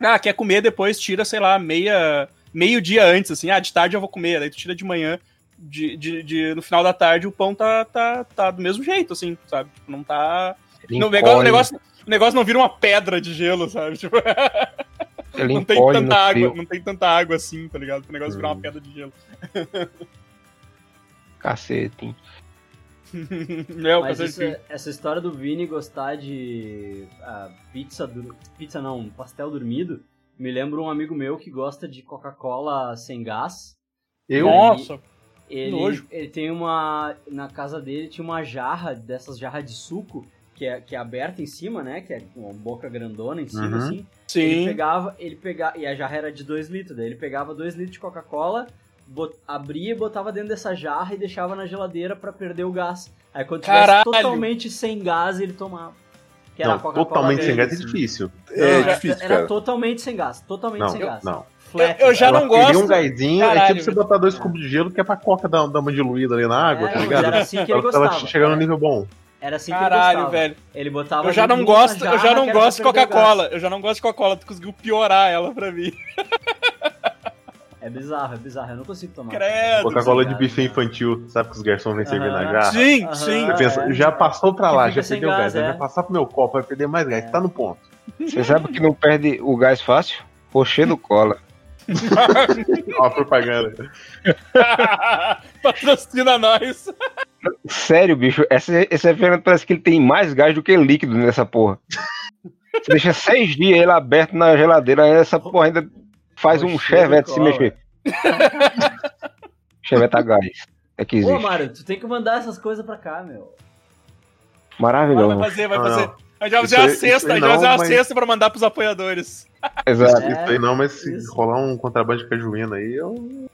Ah, quer comer depois, tira, sei lá, meia meio dia antes, assim, ah, de tarde eu vou comer, daí tu tira de manhã, de, de, de, no final da tarde o pão tá, tá, tá do mesmo jeito, assim, sabe? Tipo, não tá. Não, o, negócio, o negócio não vira uma pedra de gelo, sabe? Tipo, não tem tanta água, frio. não tem tanta água assim, tá ligado? O negócio hum. virar uma pedra de gelo. Cacete. Não, Mas isso, essa história do Vini gostar de uh, pizza, pizza não, pastel dormido, me lembro um amigo meu que gosta de Coca-Cola sem gás. Eu? Nossa! Ele, ele tem uma. Na casa dele tinha uma jarra, dessas jarras de suco, que é, que é aberta em cima, né? Que é com uma boca grandona em cima, uhum. assim. Sim. Ele pegava, ele pegava. E a jarra era de 2 litros, daí ele pegava 2 litros de Coca-Cola, abria e botava dentro dessa jarra e deixava na geladeira para perder o gás. Aí quando tivesse totalmente sem gás, ele tomava. Que era não, totalmente sem gás é difícil. É, é difícil, cara. Era totalmente sem gás. Totalmente não, sem gás. Não. Flat, eu, eu já não gosto. um gásinho, é tipo você botar dois cubos de gelo que é pra coca dar, dar uma diluída ali na água, é, tá ligado? Era assim que ele gostava. Ela chegando no nível bom. Era assim Caralho, que ele gostava. velho. Ele botava Eu já não gosto, eu já não gosto de Coca-Cola. Eu já não gosto de Coca-Cola, tu conseguiu piorar ela pra mim. É bizarro, é bizarro. Eu não consigo tomar. Coca-Cola de buffet infantil, sabe que os garçons vêm servir na jarra? Sim, sim. Você pensa, já passou pra lá, já perdeu gás, gás é. vai passar pro meu copo, vai perder mais gás, é. tá no ponto. Você sabe que não perde o gás fácil? Rochedo cola. Ó, propaganda. Patrocina nós. Sério, bicho, esse, esse refrigerante parece que ele tem mais gás do que líquido nessa porra. Você deixa seis dias ele aberto na geladeira, essa porra ainda Faz um chevette se mexer. chevette a gás. É que existe. Pô, Mário, tu tem que mandar essas coisas pra cá, meu. Maravilhoso. Vai fazer, vai fazer. A gente vai fazer uma cesta, a gente vai fazer uma mas... cesta pra mandar pros apoiadores. Exato. É, isso aí não, mas se isso. rolar um contrabando de cajuína aí, eu.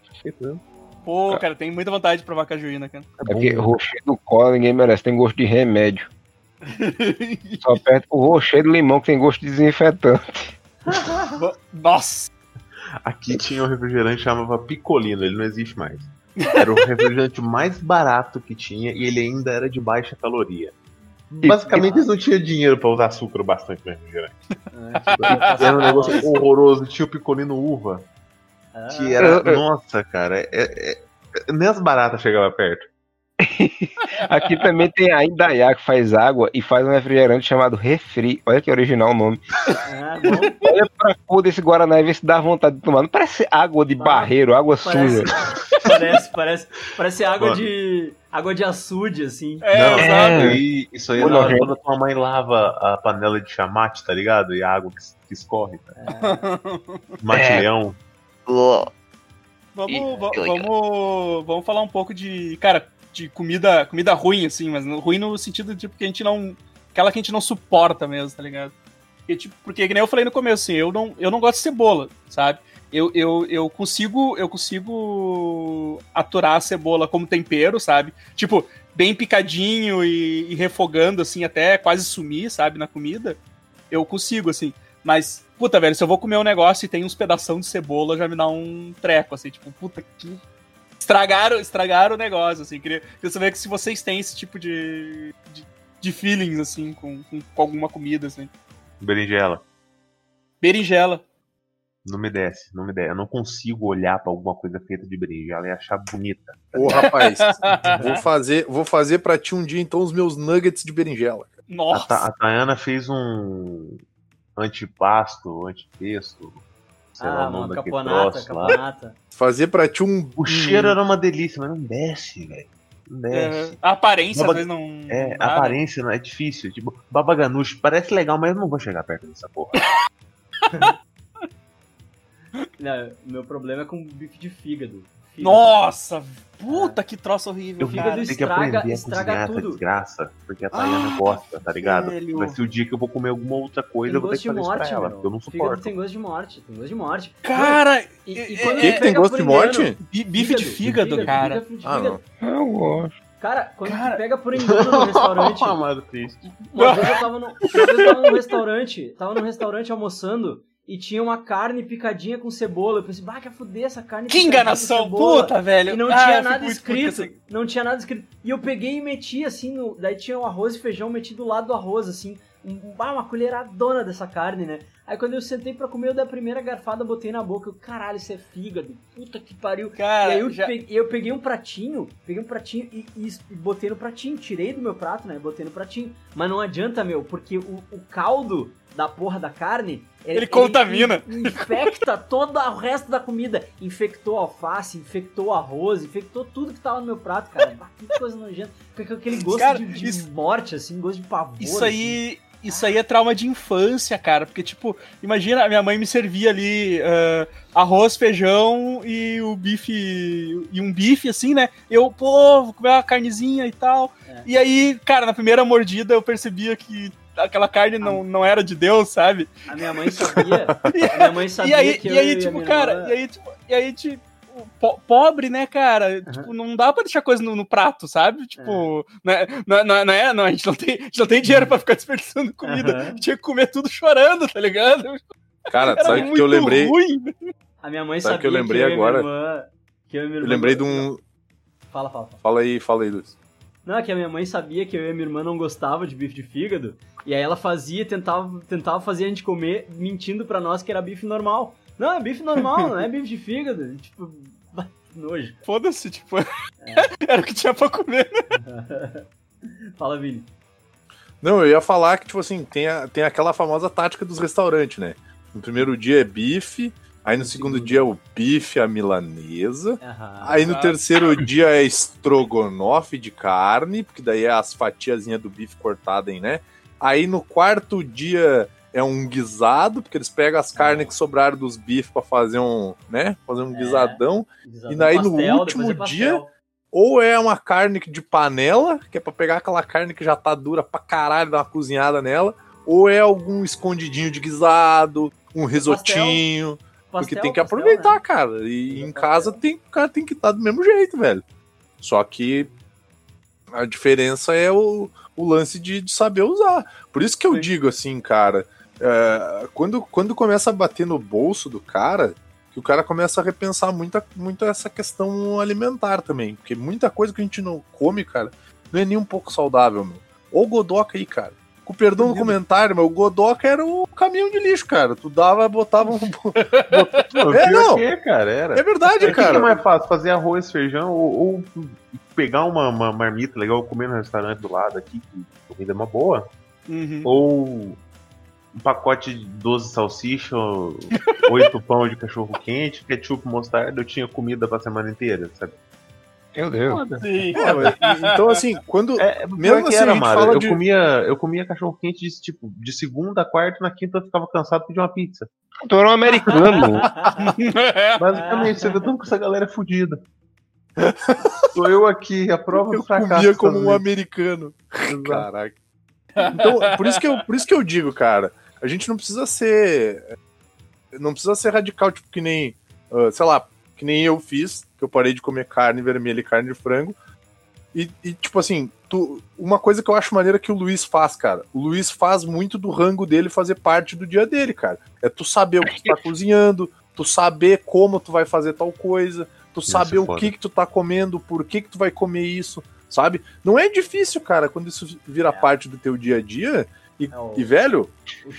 Pô, cara, tem muita vontade de provar cajuína, cara. É porque rochedo do cola ninguém merece, tem gosto de remédio. Só perto o rochedo do limão que tem gosto de desinfetante. Nossa! Aqui tinha um refrigerante que chamava Picolino, ele não existe mais. Era o refrigerante mais barato que tinha e ele ainda era de baixa caloria. Basicamente eles não tinham dinheiro para usar açúcar bastante no refrigerante. É, era um negócio horroroso, tinha o Picolino uva. Que era. Nossa, cara, é, é, nem as baratas chegavam perto. Aqui também tem a Indaiá que faz água e faz um refrigerante chamado Refri. Olha que original o nome. Ah, Olha pra cor desse Guaraná e vê se dá vontade de tomar. Não parece água de barreiro, água parece, suja. Parece, parece, parece água de. água de açude, assim. É, Não, é. E, isso aí é na hora quando a tua mãe lava a panela de chamate, tá ligado? E a água que, que escorre. Tá? É. Mate-leão. Vamos, vamos, vamos falar um pouco de. Cara, de comida, comida ruim, assim, mas ruim no sentido de que a gente não. Aquela que a gente não suporta mesmo, tá ligado? Porque, tipo, porque que nem eu falei no começo, assim, eu não, eu não gosto de cebola, sabe? Eu, eu, eu consigo eu consigo aturar a cebola como tempero, sabe? Tipo, bem picadinho e, e refogando, assim, até quase sumir, sabe, na comida. Eu consigo, assim. Mas, puta, velho, se eu vou comer um negócio e tem uns pedação de cebola, já me dá um treco, assim, tipo, puta, que estragaram, estragaram o negócio, assim. Queria, queria saber se vocês têm esse tipo de, de, de feelings, assim, com, com, com alguma comida, assim. Berinjela. Berinjela. Não me desce, não me desce. Eu não consigo olhar para alguma coisa feita de berinjela e achar bonita. Ô, rapaz, vou fazer, vou fazer para ti um dia então os meus nuggets de berinjela. Nossa. A, a Tayana fez um antipasto, antipesto, sei ah, lá o nome daquele troço caponata. lá. Fazer para ti um... O cheiro era uma delícia, mas não desce, velho. É, a aparência Baba... às vezes não. É, a aparência não é difícil. Tipo, babaganush parece legal, mas eu não vou chegar perto dessa porra. Não, meu problema é com bife de fígado. Fígado. Nossa, puta é. que troço horrível. O fígado estraga, estraga tudo. desgraça, porque a Tayana ah, gosta, tá ligado? Velho. Vai ser o dia que eu vou comer alguma outra coisa, tem eu vou ter que fazer morte, isso pra ela, porque eu não suporto. Fígado tem gosto de morte, tem gosto de morte. Cara, e, e quando que, que tem gosto de morte? Bife de fígado, fígado cara. Fígado, ah, não. Eu gosto. Cara, quando cara... pega por engano no restaurante. uma vez eu tava no, uma vez eu tava num restaurante, tava num restaurante almoçando e tinha uma carne picadinha com cebola. Eu pensei, bah, quer fuder essa carne Que enganação, puta, velho. E não ah, tinha nada escrito. Assim. Não tinha nada escrito. E eu peguei e meti assim, no... daí tinha o arroz e feijão, meti do lado do arroz, assim. Um, uma colheradona dessa carne, né? Aí quando eu sentei pra comer, eu dei a primeira garfada, botei na boca. Eu, caralho, isso é fígado. Puta que pariu. Cara, e aí eu, já... peguei, eu peguei um pratinho, peguei um pratinho e, e, e, botei no pratinho. Tirei do meu prato, né? Botei no pratinho. Mas não adianta, meu, porque o, o caldo da porra da carne. Ele, ele contamina. Ele infecta todo o resto da comida. Infectou alface, infectou arroz, infectou tudo que tava no meu prato, cara. que coisa nojenta. Fica aquele gosto cara, de, de isso, morte, assim, gosto de pavor. Isso aí. Assim. Isso aí é trauma de infância, cara. Porque, tipo, imagina, a minha mãe me servia ali uh, arroz, feijão e o bife. E um bife, assim, né? Eu, pô, vou comer uma carnezinha e tal. É. E aí, cara, na primeira mordida eu percebia que aquela carne não, não era de Deus, sabe? A minha mãe sabia. a minha mãe sabia e aí, que e aí, tipo, cara, irmã... e aí, tipo, e aí, tipo, po pobre, né, cara? Uhum. Tipo, não dá pra deixar coisa no, no prato, sabe? Tipo, é. Não, não, não, é, não, a gente não tem, gente não tem dinheiro pra ficar desperdiçando comida. Uhum. Tinha que comer tudo chorando, tá ligado? Cara, Era sabe que eu lembrei? Ruim. A minha mãe sabe sabia que eu lembrei que agora. Irmã, que eu, eu lembrei de um. Fala, fala, fala. Fala aí, fala aí, Luiz. Não, é que a minha mãe sabia que eu e a minha irmã não gostava de bife de fígado. E aí ela fazia, tentava, tentava fazer a gente comer, mentindo pra nós que era bife normal. Não, é bife normal, não é bife de fígado. Tipo, nojo. Foda-se, tipo, é. era o que tinha pra comer, né? Fala, Vini. Não, eu ia falar que, tipo assim, tem, a, tem aquela famosa tática dos restaurantes, né? No primeiro dia é bife, Aí no segundo dia é o bife à milanesa. Uhum. Aí no terceiro dia é estrogonofe de carne, porque daí é as fatiazinhas do bife cortadas, né? Aí no quarto dia é um guisado, porque eles pegam as carnes que sobraram dos bifes para fazer um, né? Fazer um é, guisadão. guisadão. E aí pastel, no último é dia ou é uma carne de panela, que é para pegar aquela carne que já tá dura pra caralho, dar uma cozinhada nela, ou é algum escondidinho de guisado, um risotinho. Pastel. Porque tem que aproveitar, né? cara. E em casa tem, o cara tem que estar do mesmo jeito, velho. Só que a diferença é o, o lance de, de saber usar. Por isso que eu Sim. digo assim, cara, é, quando, quando começa a bater no bolso do cara, que o cara começa a repensar muito, muito essa questão alimentar também. Porque muita coisa que a gente não come, cara, não é nem um pouco saudável, meu. Ou Godoca aí, cara. Com perdão no comentário, mas o Godoka era o caminhão de lixo, cara. Tu dava, botava um. É, não. É, cara, era. É verdade, é, cara. O que é mais fácil? Fazer arroz, feijão ou, ou pegar uma, uma, marmita legal, comer no restaurante do lado aqui, que comida é uma boa. Uhum. Ou um pacote de 12 salsicha, 8 pão de cachorro quente, ketchup, mostarda, eu tinha comida pra semana inteira, sabe? Meu Deus. Sim. então, assim, quando. É, mesmo assim, era, Mário, eu, de... comia, eu comia cachorro quente de, tipo, de segunda a quarta, na quinta eu ficava cansado de pedir uma pizza. Tu era um americano. Basicamente, você vê tudo com essa galera fudida. Sou eu aqui, a prova eu do fracasso. comia como também. um americano. Caraca. Então, por isso, que eu, por isso que eu digo, cara, a gente não precisa ser. Não precisa ser radical, tipo, que nem. Uh, sei lá, que nem eu fiz, que eu parei de comer carne vermelha e carne de frango. E, e, tipo assim, tu, uma coisa que eu acho maneira que o Luiz faz, cara. O Luiz faz muito do rango dele fazer parte do dia dele, cara. É tu saber o que tu tá cozinhando, tu saber como tu vai fazer tal coisa. tu saber o que que tu tá comendo, por que que tu vai comer isso, sabe? Não é difícil, cara, quando isso vira é. parte do teu dia a dia. E, é o, e velho,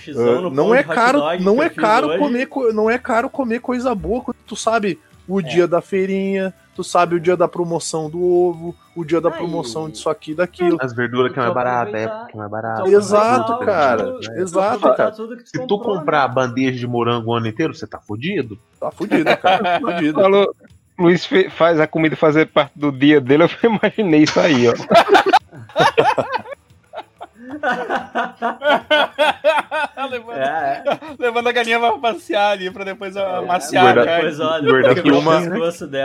uh, não é caro, não é caro comer, não é caro comer coisa boa quando tu sabe o é. dia da feirinha, tu sabe o dia da promoção do ovo, o dia da Aí. promoção disso aqui, daquilo. As verduras que é mais barata, é que é mais barata. Exato, cara. Exato, cara. Se tu comprar né? bandeja de morango o ano inteiro, você tá fudido. Tá fudido, cara. fudido. Falou, Luiz faz a comida fazer parte do dia dele, eu imaginei isso aí, ó. levando, é, levando, a galinha pra passear ali, pra depois é, amaciar guarda, depois, olha, uma,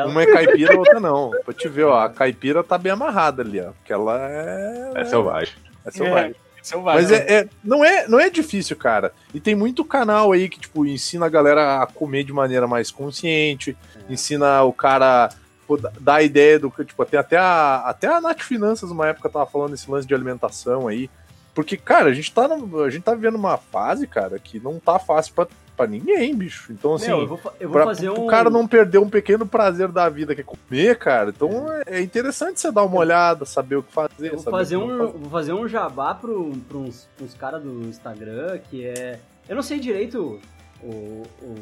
uma é caipira, outra não. Pra te ver, ó, a caipira tá bem amarrada ali, ó. Porque ela é. É selvagem. É selvagem. É. Mas é, é, não, é, não é difícil, cara. E tem muito canal aí que, tipo, ensina a galera a comer de maneira mais consciente, é. ensina o cara tipo, dá a ideia do que, tipo, tem até a, até a Nath Finanças, uma época, tava falando esse lance de alimentação aí. Porque, cara, a gente tá, no, a gente tá vivendo uma fase, cara, que não tá fácil pra, pra ninguém, bicho. Então, assim, Meu, eu vou, eu vou pra, fazer um... o cara não perder um pequeno prazer da vida que é comer, cara. Então é, é interessante você dar uma olhada, saber o que fazer. Eu vou, fazer um, fazer. vou fazer um jabá pro, pro uns, uns caras do Instagram, que é. Eu não sei direito. O, o,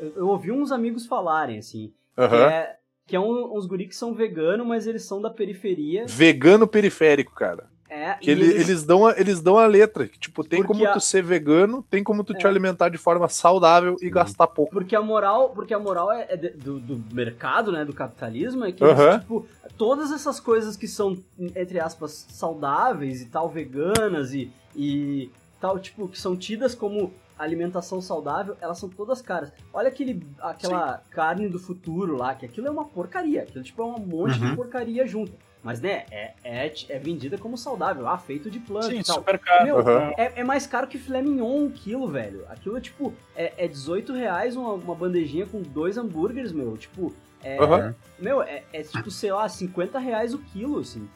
eu, eu ouvi uns amigos falarem, assim. Que é, que é um, uns guri que são vegano, mas eles são da periferia. Vegano periférico, cara. É, que ele, eles... eles, dão a, eles dão a letra. Que, tipo, tem porque como a... tu ser vegano, tem como tu é. te alimentar de forma saudável e uhum. gastar pouco. Porque a moral, porque a moral é, é do, do, mercado, né? Do capitalismo, é que eles, uhum. tipo, todas essas coisas que são, entre aspas, saudáveis e tal, veganas e, e tal, tipo, que são tidas como alimentação saudável, elas são todas caras. Olha aquele, aquela Sim. carne do futuro lá, que aquilo é uma porcaria. Aquilo tipo, é um monte uhum. de porcaria junto. Mas, né, é, é, é vendida como saudável, ah, feito de planta Sim, e tal. super caro. Meu, uhum. é, é mais caro que filé mignon um quilo, velho. Aquilo, tipo, é, é 18 reais uma, uma bandejinha com dois hambúrgueres, meu. Tipo, é... Uhum. Meu, é, é, tipo, sei lá, 50 reais o quilo, assim.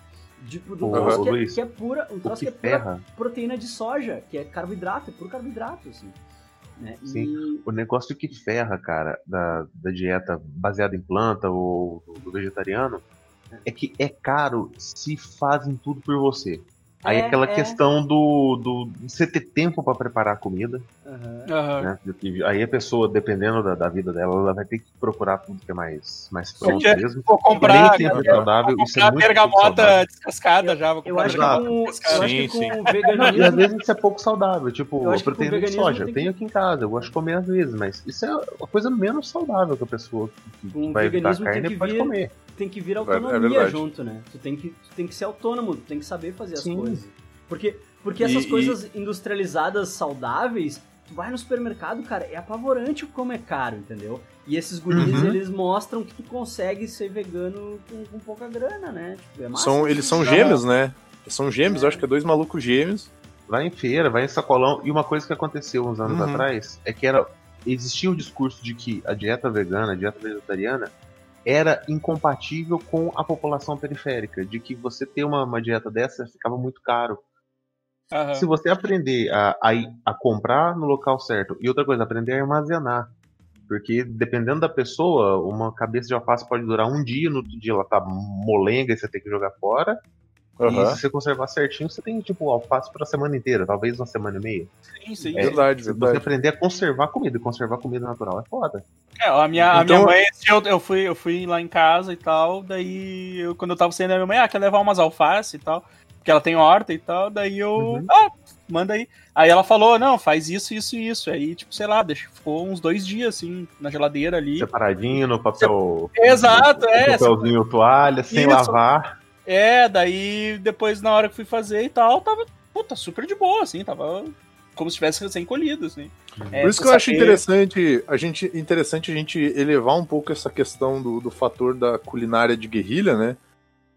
Tipo, um troço que, é, que, é, pura, um troço que, que é pura proteína de soja, que é carboidrato, é puro carboidrato, assim. Né? Sim, e... o negócio que ferra, cara, da, da dieta baseada em planta ou do, do vegetariano é que é caro se fazem tudo por você. Aí é, aquela é. questão do, do você ter tempo para preparar a comida. Uhum. Né? Aí a pessoa, dependendo da, da, vida dela, ela vai ter que procurar tudo que é mais, mais pronto mesmo. Vou comprar, nem sempre é saudável. Vou isso é muito bergamota descascada já. Vou eu, acho que com, sim, sim. veganismo... E às vezes isso é pouco saudável. Tipo, a proteína de soja. Eu tenho aqui em casa, eu gosto de comer às vezes, mas isso é a coisa menos saudável que a pessoa que, que vai evitar carne pode comer tem que vir é autonomia é junto, né? Tu tem que, tu tem que ser autônomo, tu tem que saber fazer Sim. as coisas. Porque, porque essas e, coisas e... industrializadas saudáveis, tu vai no supermercado, cara, é apavorante como é caro, entendeu? E esses guris, uhum. eles mostram que tu consegue ser vegano com, com pouca grana, né? Tipo, é são, eles são gêmeos, né? São gêmeos, é. acho que é dois malucos gêmeos. Vai em feira, vai em sacolão. E uma coisa que aconteceu uns anos uhum. atrás é que era existia o discurso de que a dieta vegana, a dieta vegetariana, era incompatível com a população periférica, de que você ter uma, uma dieta dessa ficava muito caro. Uhum. Se você aprender a, a, a, comprar no local certo, e outra coisa, aprender a armazenar. Porque dependendo da pessoa, uma cabeça de alface pode durar um dia, no outro dia ela tá molenga e você tem que jogar fora. Uhum. E se você conservar certinho, você tem, tipo, alface pra semana inteira, talvez uma semana e meia. Sim, sim. É, verdade, verdade. Você aprender a conservar comida, e conservar comida natural é foda. É, a minha, então... a minha mãe, eu, eu, fui, eu fui lá em casa e tal, daí eu, quando eu tava saindo, a minha mãe, ah, quer levar umas alface e tal, porque ela tem horta e tal, daí eu, uhum. ah, manda aí. Aí ela falou, não, faz isso, isso e isso. Aí, tipo, sei lá, deixa, ficou uns dois dias, assim, na geladeira ali. Separadinho, no papel... Exato, no, é. No papelzinho, toalha, sem isso. lavar. É, daí depois na hora que fui fazer e tal, tava puta, super de boa, assim, tava como se tivesse recém colhido, assim. É, Por isso que eu acho interessante a gente, interessante a gente elevar um pouco essa questão do, do fator da culinária de guerrilha, né?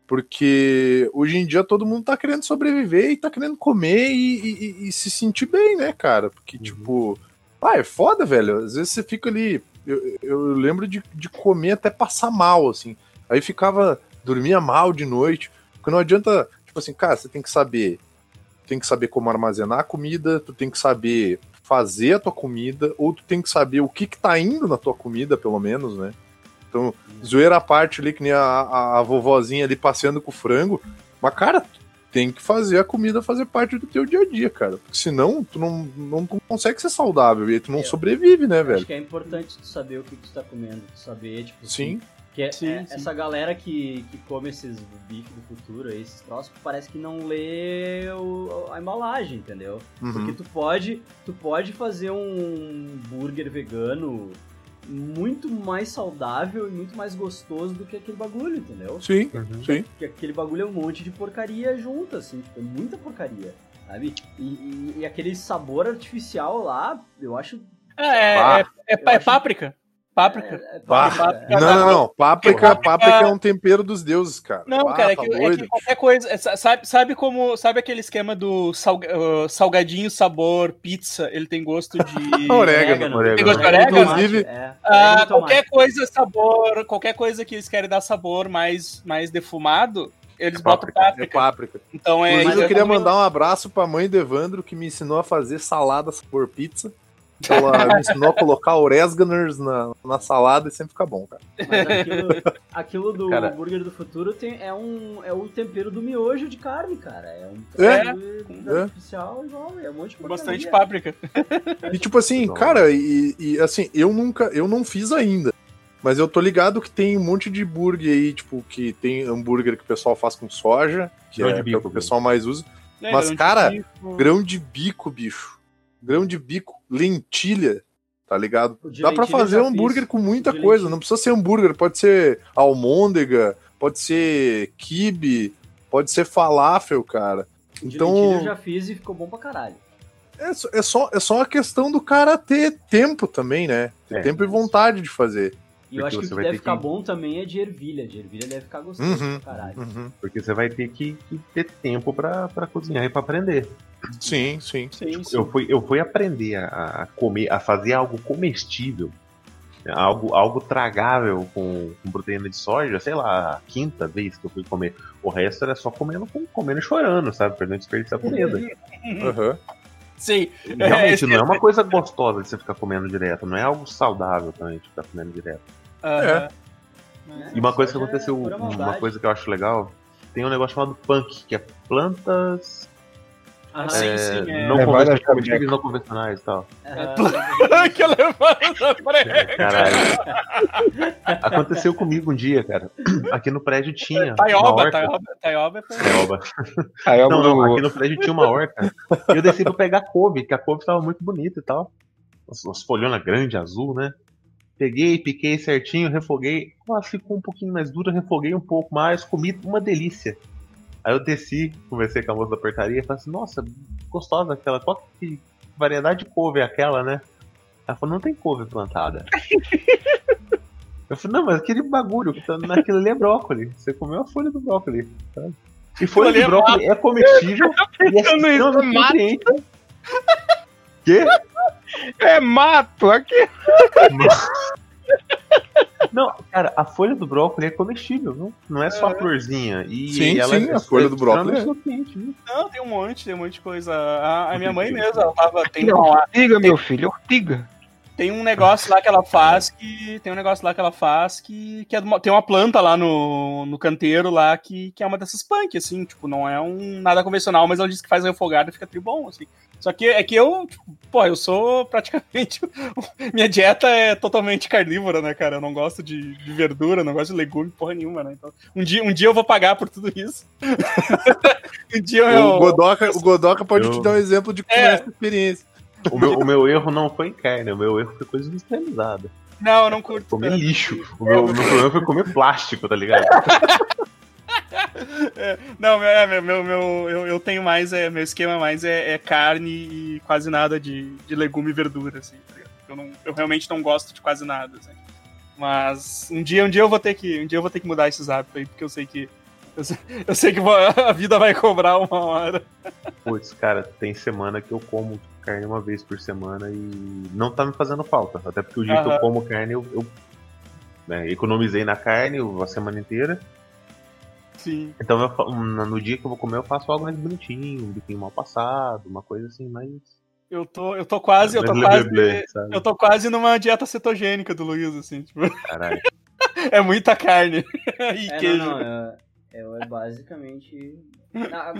Porque hoje em dia todo mundo tá querendo sobreviver e tá querendo comer e, e, e se sentir bem, né, cara? Porque, uhum. tipo, ah, é foda, velho. Às vezes você fica ali. Eu, eu lembro de, de comer até passar mal, assim. Aí ficava dormia mal de noite. Porque não adianta, tipo assim, cara, você tem que saber. Tem que saber como armazenar a comida, tu tem que saber fazer a tua comida, ou tu tem que saber o que que tá indo na tua comida, pelo menos, né? Então, zoeira à parte ali, que nem a, a, a vovozinha ali passeando com o frango. Mas, cara, tem que fazer a comida fazer parte do teu dia a dia, cara. Porque senão tu não, não consegue ser saudável e tu não é, sobrevive, né, velho? Acho que é importante tu saber o que tu tá comendo, tu saber, tipo, sim. Que é, sim, é, sim. essa galera que, que come esses bife do futuro, esses troços, parece que não lê o, a embalagem, entendeu? Uhum. Porque tu pode, tu pode fazer um burger vegano muito mais saudável e muito mais gostoso do que aquele bagulho, entendeu? Sim, uhum. sim. Porque aquele bagulho é um monte de porcaria junto, assim, tipo, é muita porcaria, sabe? E, e, e aquele sabor artificial lá, eu acho. É, é, é, é, é páprica. Páprica. É, é páprica. Não, não, não. Páprica, páprica é um tempero dos deuses, cara. Não, Pá, cara, é que, é que, qualquer coisa. Sabe, sabe como. Sabe aquele esquema do uh, salgadinho sabor pizza? Ele tem gosto de. orégano. orégano. Tem gosto de orégano? Inclusive. É. Ah, qualquer coisa sabor. Qualquer coisa que eles querem dar sabor mais, mais defumado. Eles é botam páprica. É páprica. Então é. Inclusive, eu queria mandar um abraço pra mãe do Evandro, que me ensinou a fazer salada sabor pizza. Ela me ensinou a colocar orésganers na, na salada e sempre fica bom, cara. Mas aquilo, aquilo do cara, hambúrguer do futuro tem, é, um, é o tempero do miojo de carne, cara. É um é, é. artificial igual, é um monte de Bastante páprica. E tipo assim, cara, e, e assim, eu nunca, eu não fiz ainda. Mas eu tô ligado que tem um monte de hambúrguer aí, tipo, que tem hambúrguer que o pessoal faz com soja, que grão é, bico, que o pessoal mais usa. É, Mas, cara, grão de bico, bicho grão de bico, lentilha, tá ligado? Dá para fazer um hambúrguer com muita coisa, não precisa ser hambúrguer, pode ser almôndega, pode ser kibe, pode ser falafel, cara. Então, eu já fiz e ficou bom pra caralho. É, é, só, é só uma questão do cara ter tempo também, né? Ter é. tempo e vontade de fazer. E eu acho que o que deve ficar que... bom também é de ervilha. De ervilha deve ficar gostoso uhum, pra caralho. Uhum. Porque você vai ter que, que ter tempo pra, pra cozinhar e pra aprender. Sim, sim. sim, tipo, sim. Eu, fui, eu fui aprender a, comer, a fazer algo comestível. Algo, algo tragável com, com proteína de soja, sei lá, a quinta vez que eu fui comer. O resto era só comendo, comendo e chorando, sabe? Perdendo desperdiçar comida. Uhum. Sim. Realmente, é, não é uma coisa gostosa de você ficar comendo direto, não é algo saudável também de ficar comendo direto. Uhum. É. E uma coisa que aconteceu, uma coisa que eu acho legal, tem um negócio chamado punk, que é plantas ah, sim, é, sim. É. Não, convencionais, não convencionais e tal. É. que prega. Caralho. Aconteceu comigo um dia, cara. Aqui no prédio tinha. Taioba, Taioba, Taioba. Taioba. Taioba. Não, não, aqui no prédio tinha uma horta. E eu desci pra pegar couve, que a couve tava muito bonita e tal. As folhonas grandes, azul, né? Peguei, piquei certinho, refoguei. Ela ficou um pouquinho mais dura, refoguei um pouco mais, comi uma delícia. Aí eu desci, conversei com a moça da portaria e falei assim, nossa, gostosa aquela, qual que variedade de couve é aquela, né? Ela falou, não tem couve plantada. eu falei, não, mas aquele bagulho que tá naquilo ali é brócolis. Você comeu a folha do brócolis. Tá? E folha de brócolis é comestível e é extremamente nutriente. Quê? É mato aqui. Não, cara, a folha do brócolis é comestível, não, não é só a florzinha. E sim, ela sim, é a folha do brócolis. É. Não, tem um monte, tem um monte de coisa. A, a minha mãe mesmo, ela tava. Tem ortiga, meu filho, ortiga. Tem um negócio lá que ela faz que. Tem um negócio lá que ela faz que. que é uma, tem uma planta lá no, no canteiro lá que, que é uma dessas punk, assim, tipo, não é um nada convencional, mas ela diz que faz refogado e fica tribom, assim. Só que é que eu, tipo, pô, eu sou praticamente. Minha dieta é totalmente carnívora, né, cara? Eu não gosto de, de verdura, não gosto de legume, porra nenhuma, né? Então, um dia, um dia eu vou pagar por tudo isso. um dia eu. O Godoka, o Godoka pode eu... te dar um exemplo de como é essa experiência. O meu, o meu erro não foi em carne, o meu erro foi coisa industrializada. Não, eu não curto. Comer lixo. O meu, meu problema foi comer plástico, tá ligado? É, não, é, meu, meu, meu, eu, eu tenho mais, é, meu esquema mais é, é carne e quase nada de, de legume e verdura, assim. Tá eu, não, eu realmente não gosto de quase nada, assim. Mas um dia, um dia eu vou ter que, um dia eu vou ter que mudar esses hábitos aí, porque eu sei que eu sei, eu sei que a vida vai cobrar uma hora. Putz, cara, tem semana que eu como carne uma vez por semana e não tá me fazendo falta. Até porque o dia que eu como carne, eu, eu né, economizei na carne a semana inteira. Sim. Então eu, no dia que eu vou comer, eu faço algo mais bonitinho, um biquinho mal passado, uma coisa assim, mais. Eu tô, eu tô quase, eu tô quase, eu tô quase numa dieta cetogênica do Luiz, assim, tipo. Caralho. é muita carne. e é, queijo. Não, não, é, é basicamente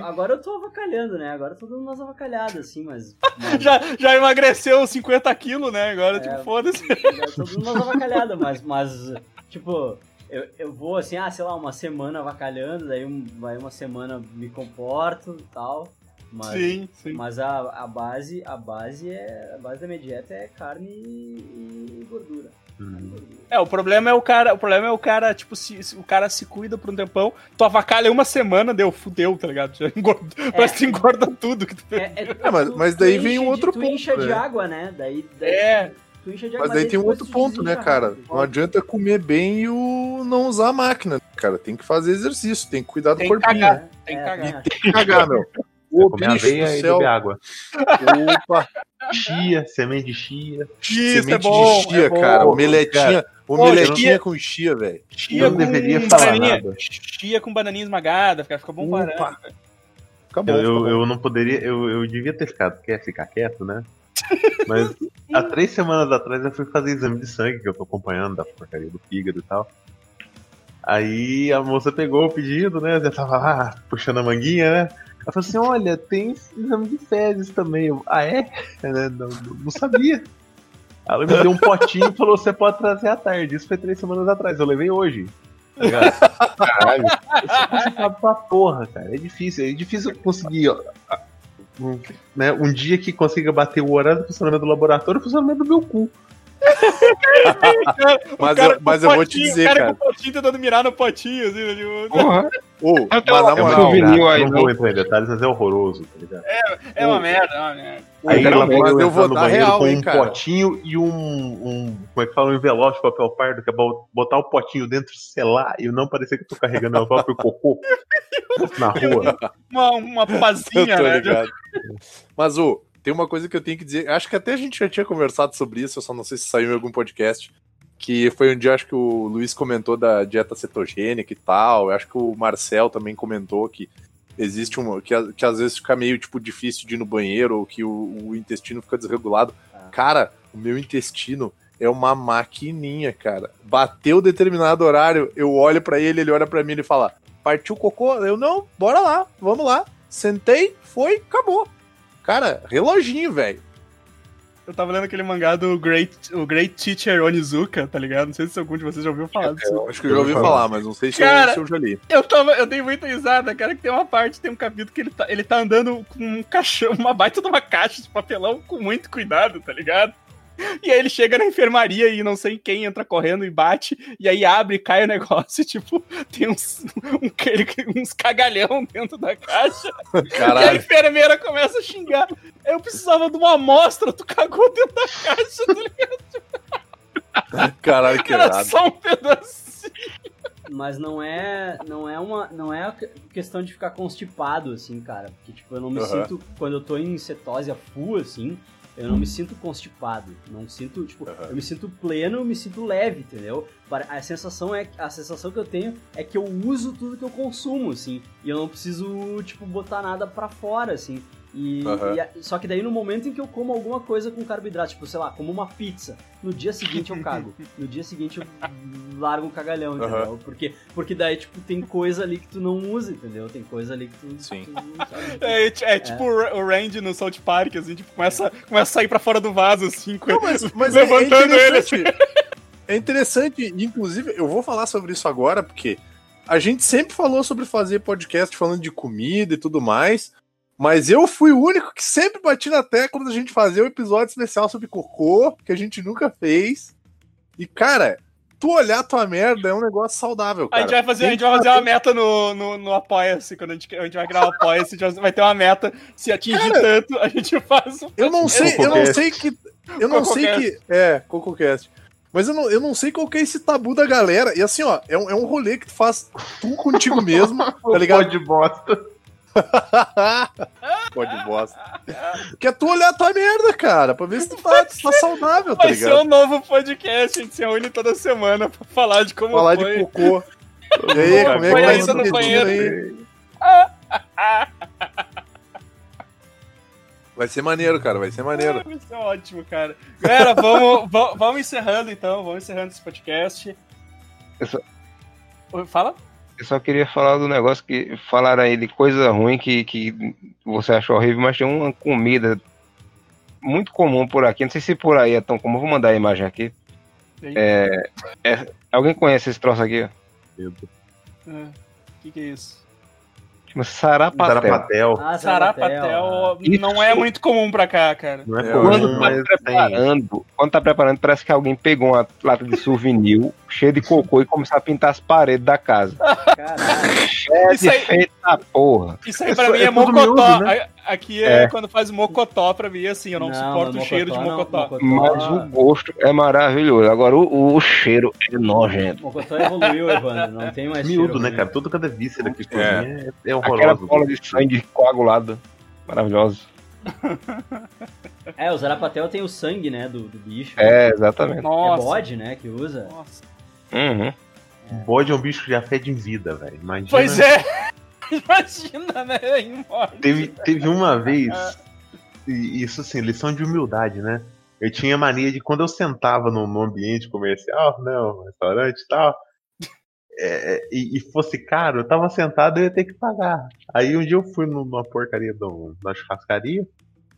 Agora eu tô avacalhando, né? Agora eu tô dando umas avacalhadas, assim, mas. mas... já, já emagreceu 50 quilos, né? Agora, é, tipo, foda-se. Já tô dando umas avacalhadas, mas, mas, tipo, eu, eu vou assim, ah, sei lá, uma semana avacalhando, daí vai uma semana me comporto e tal. Mas, sim, sim. Mas a, a base, a base é. A base da minha dieta é carne e gordura. Uhum. É, o problema é o cara, o problema é o cara, tipo, se, se, o cara se cuida por um tempão, tu avacalha uma semana, deu, fudeu, tá ligado? Já engorda, é, parece que engorda tudo que tu é, é, é, mas, mas daí vem um outro de, ponto. Tu incha de né? água, né? Daí, daí é. Tu incha de água, mas daí tem um outro ponto, né, cara? Não adianta comer bem e o não usar a máquina, cara. Tem que fazer exercício, tem que cuidar do tem corpinho. Cagar, né? Tem que cagar. E tem que cagar, meu. Ô, bicho aveia do céu. e água. Opa. Chia, semente de chia. chia semente é bom, de chia, é cara. Bom, Omeletinha. Cara. Omeletinha chia, com chia, velho. Chia eu não deveria falar bananinha, nada. Chia com bananinha esmagada, fica, fica bom parado. Acabou, eu, eu, eu, não poderia, eu, eu devia ter ficado, quer ficar quieto, né? Mas há três semanas atrás eu fui fazer exame de sangue, que eu tô acompanhando da porcaria do fígado e tal. Aí a moça pegou o pedido, né? Já tava lá puxando a manguinha, né? Ela falou assim: olha, tem exame de fezes também. Eu, ah, é? não, não, sabia. Ela me deu um potinho e falou: você pode trazer à tarde. Isso foi três semanas atrás. Eu levei hoje. Tá Caralho. Isso é pra porra, cara. É difícil. É difícil conseguir. Ó, um, né, um dia que consiga bater o horário do funcionamento do laboratório e o funcionamento do meu cu mas eu, mas eu vou te dizer, cara. O cara com o potinho tentando mirar no potinho, assim, né, tipo... Porra. Oh, mas na moral, cara, não vou entrar em detalhes, mas é horroroso, tá ligado? É, é uma merda, é uma merda. Aí ela mas eu vou dar real, com hein, um cara. potinho e um, um, como é que fala, um envelope de papel pardo, que é botar o potinho dentro, selar, e não parecer que eu tô carregando o próprio cocô na rua. Uma, uma pazinha, né? Mas, o tem uma coisa que eu tenho que dizer. Acho que até a gente já tinha conversado sobre isso, eu só não sei se saiu em algum podcast. Que foi um dia, acho que o Luiz comentou da dieta cetogênica e tal. Eu acho que o Marcel também comentou que existe uma. Que, que às vezes fica meio tipo difícil de ir no banheiro ou que o, o intestino fica desregulado. Ah. Cara, o meu intestino é uma maquininha, cara. Bateu determinado horário, eu olho para ele, ele olha para mim e fala: Partiu o cocô? Eu não, bora lá, vamos lá. Sentei, foi, acabou. Cara, reloginho, velho. Eu tava lendo aquele mangá do Great, o Great Teacher Onizuka, tá ligado? Não sei se algum de vocês já ouviu falar disso. Eu acho que eu já ouvi falar, mas não sei se, cara, eu, se eu já li. Eu, tava, eu dei muita risada, cara, que tem uma parte, tem um capítulo que ele tá, ele tá andando com um caixão, uma baita de uma caixa de papelão com muito cuidado, tá ligado? E aí ele chega na enfermaria e não sei quem entra correndo e bate, e aí abre e cai o negócio, e, tipo, tem uns, um, uns cagalhão dentro da caixa. Caralho. E a enfermeira começa a xingar. Eu precisava de uma amostra, tu cagou dentro da caixa, tá ligado? Caralho, que Era só um pedacinho. Mas não é, não é uma, não é questão de ficar constipado assim, cara, porque tipo, eu não me uhum. sinto quando eu tô em cetose a full assim, eu não me sinto constipado, não sinto, tipo, uhum. eu me sinto pleno, eu me sinto leve, entendeu? A sensação é a sensação que eu tenho é que eu uso tudo que eu consumo, assim, e eu não preciso, tipo, botar nada para fora, assim. E, uhum. e, só que daí no momento em que eu como alguma coisa com carboidrato, tipo, sei lá, como uma pizza, no dia seguinte eu cago. no dia seguinte eu largo um cagalhão, entendeu? Uhum. Porque, porque daí, tipo, tem coisa ali que tu não usa, entendeu? Tem coisa ali que tu, Sim. Tu não sabe. É, é, é tipo é. o Randy no South Park, assim, tipo, começa, começa a sair pra fora do vaso, assim, não, mas, mas é levantando é ele. Assim. É interessante, inclusive, eu vou falar sobre isso agora, porque a gente sempre falou sobre fazer podcast falando de comida e tudo mais. Mas eu fui o único que sempre bati na tecla da gente fazer um episódio especial sobre cocô, que a gente nunca fez. E, cara, tu olhar tua merda é um negócio saudável, cara. A gente vai fazer, a gente vai fazer uma meta no, no, no Apoia-se, quando a gente, a gente vai gravar o Apoia-se, vai ter uma meta, se atingir cara, tanto, a gente faz um Eu não sei, eu não sei que... Eu não sei que... É, CocoCast. Mas eu não, eu não sei qual que é esse tabu da galera. E assim, ó, é um, é um rolê que tu faz tu contigo mesmo, tá ligado? de bosta. Pode bosta. Que é tu olhar a tua merda, cara, pra ver se tu tá, tu tá saudável, tá ligado? Vai ser um novo podcast, a gente se reúne toda semana pra falar de como falar foi. de cocô. E aí, como é que tá isso no banheiro? Aí? Vai ser maneiro, cara, vai ser maneiro. vai ser ótimo, cara. Galera, vamos, vamos encerrando então, vamos encerrando esse podcast. Só... Fala? Eu só queria falar do negócio que falaram aí de coisa ruim que, que você achou horrível, mas tem uma comida muito comum por aqui. Não sei se por aí é tão comum. Vou mandar a imagem aqui. É, é, alguém conhece esse troço aqui? O é, que, que é isso? Chama Sarapatel. Sarapatel. Ah, Sarapatel não é muito comum pra cá, cara. Não é, é quando, tá preparando, quando tá preparando, parece que alguém pegou uma lata de souvenir cheia de cocô e começou a pintar as paredes da casa. Caralho. É isso aí, feita porra. Isso aí pra isso mim é, é mocotó. Miúdo, né? Aqui é, é, quando faz mocotó pra mim, assim, eu não, não suporto o cheiro de mocotó. Não, mocotó. Mas o gosto é maravilhoso. Agora o, o cheiro é nojento. Mocotó evoluiu, Evandro. Não tem mais Miúdo, cheiro, né, cara? Tudo cada víscera que é. é, é horroroso. Aquela bola de sangue coagulada. Maravilhosa. É, o Zarapatel tem o sangue, né, do, do bicho. É, exatamente. Nossa. É bode, né, que usa. Nossa. Uhum. É. Bode é um bicho que já fede em vida, velho. Imagina. Pois é. Imagina, né? Teve, teve uma vez, e isso assim, lição de humildade, né? Eu tinha mania de quando eu sentava no ambiente comercial, né, um restaurante e tal, é, e, e, fosse caro, eu tava sentado e ia ter que pagar. Aí um dia eu fui numa porcaria da churrascaria,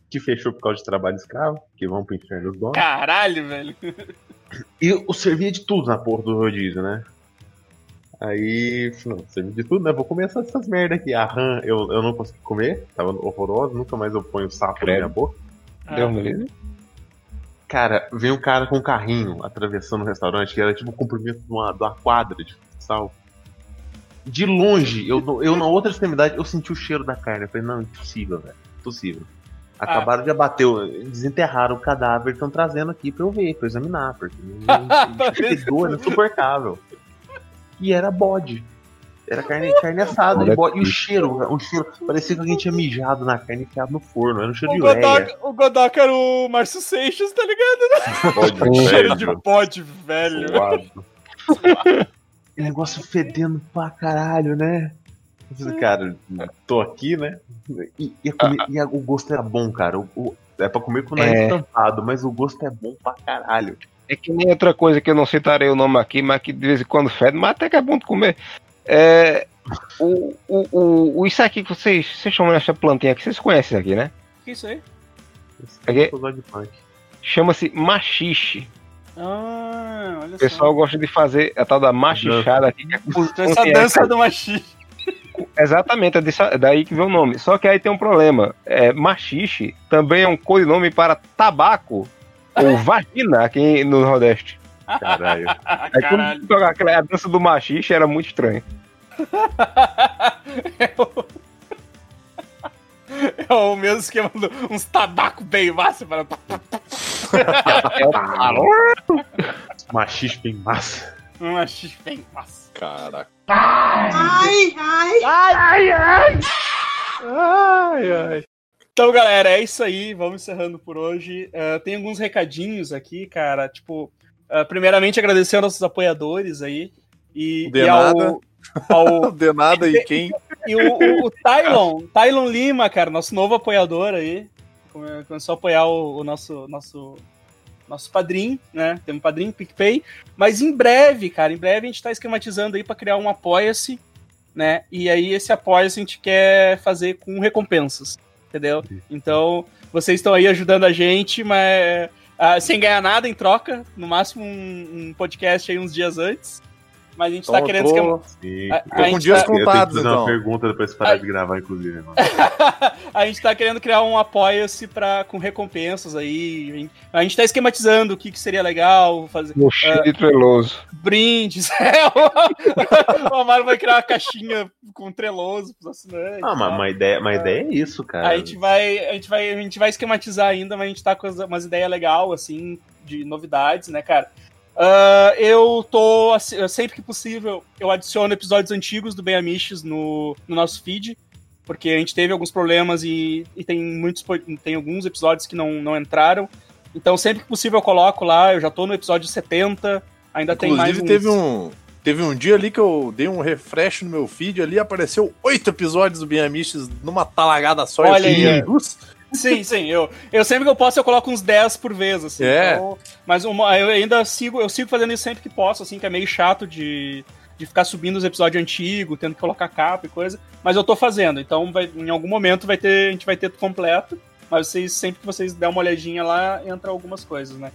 que fechou por causa de trabalho escravo, que vão pro inferno os donos. Caralho, velho. E eu servia de tudo na porra do rodízio, né? Aí, não, serviu de tudo, né? Vou comer essas, essas merda aqui. A rã eu, eu não consegui comer, tava horrorosa, nunca mais eu ponho sapo Credo. na minha boca. Ah. Deu um Cara, veio um cara com um carrinho atravessando o restaurante, que era tipo o comprimento de uma, de uma quadra de futsal. De longe, eu, eu na outra extremidade, eu senti o cheiro da carne. Eu falei, não, impossível, velho. Impossível. Acabaram ah. de abater, desenterraram o cadáver, estão trazendo aqui pra eu ver, pra eu examinar, porque fedor é insuportável e era bode. Era carne, carne assada de bode. E o cheiro, o cheiro, parecia que alguém tinha mijado na carne enfiado no forno. Era um cheiro o de Godok, O Godok era o Márcio Seixas, tá ligado? Bode cheiro de bode, velho. Que negócio fedendo pra caralho, né? Cara, tô aqui, né? E, e, a, e a, o gosto era bom, cara. O, o, é pra comer com o nariz é. tampado, mas o gosto é bom pra caralho. É que nem outra coisa que eu não citarei o nome aqui, mas que de vez em quando fede, mas até que é bom de comer. É. O, o, o, o isso aqui que vocês, vocês chamam essa plantinha aqui, vocês conhecem aqui, né? O que é isso aí? É Chama-se machixe. Ah, olha o pessoal só. gosta de fazer a tal da machichada aqui. Que é essa dança do machixe. Exatamente, é daí que vem o nome. Só que aí tem um problema. É, machixe também é um codinome para tabaco ou vagina aqui no Nordeste. Caralho. Aí quando aquela a dança do machista era muito estranho. é, o... é o mesmo esquema do uns tabaco bem massa para. o Machista bem massa. Machista bem massa. Caraca. Ai, ai, ai, ai, ai. Ai, ai. Então, galera, é isso aí. Vamos encerrando por hoje. Uh, tem alguns recadinhos aqui, cara. Tipo, uh, primeiramente agradecer aos nossos apoiadores aí. E, De e nada. Ao, ao... De nada e quem? E o, o, o Tylon, Tylon Lima, cara, nosso novo apoiador aí. Começou a apoiar o, o nosso, nosso, nosso padrinho, né? Temos um padrinho, PicPay. Mas em breve, cara, em breve a gente está esquematizando aí para criar um Apoia-se, né? E aí esse Apoia-se a gente quer fazer com recompensas entendeu? Então, vocês estão aí ajudando a gente, mas uh, sem ganhar nada em troca, no máximo um, um podcast aí uns dias antes. Mas a gente tá querendo tô... esquema... A, a com dias tá... contados, então. uma pergunta depois de parar a... de gravar, inclusive. a gente tá querendo criar um apoia-se com recompensas aí. A gente tá esquematizando o que, que seria legal fazer. Mochila uh, treloso. Brindes. É, o Amaro vai criar uma caixinha com treloso pros assinantes. Ah, mas uma ideia, uma ideia é isso, cara. A gente vai, a gente vai, a gente vai esquematizar ainda, mas a gente tá com umas ideias legais, assim, de novidades, né, cara? Uh, eu tô, sempre que possível, eu adiciono episódios antigos do Ben Amiches no, no nosso feed, porque a gente teve alguns problemas e, e tem muitos tem alguns episódios que não, não entraram. Então, sempre que possível, eu coloco lá. Eu já tô no episódio 70, ainda Inclusive, tem mais. Uns... teve um. Teve um dia ali que eu dei um refresh no meu feed ali, apareceu oito episódios do Ben Amiches numa talagada só. Olha aí. Sim, sim. Eu, eu sempre que eu posso, eu coloco uns 10 por vez, assim. É. Então, mas uma, eu ainda sigo, eu sigo fazendo isso sempre que posso, assim, que é meio chato de, de ficar subindo os episódios antigos, tendo que colocar capa e coisa. Mas eu tô fazendo, então vai, em algum momento vai ter, a gente vai ter completo. Mas vocês, sempre que vocês der uma olhadinha lá, entra algumas coisas, né?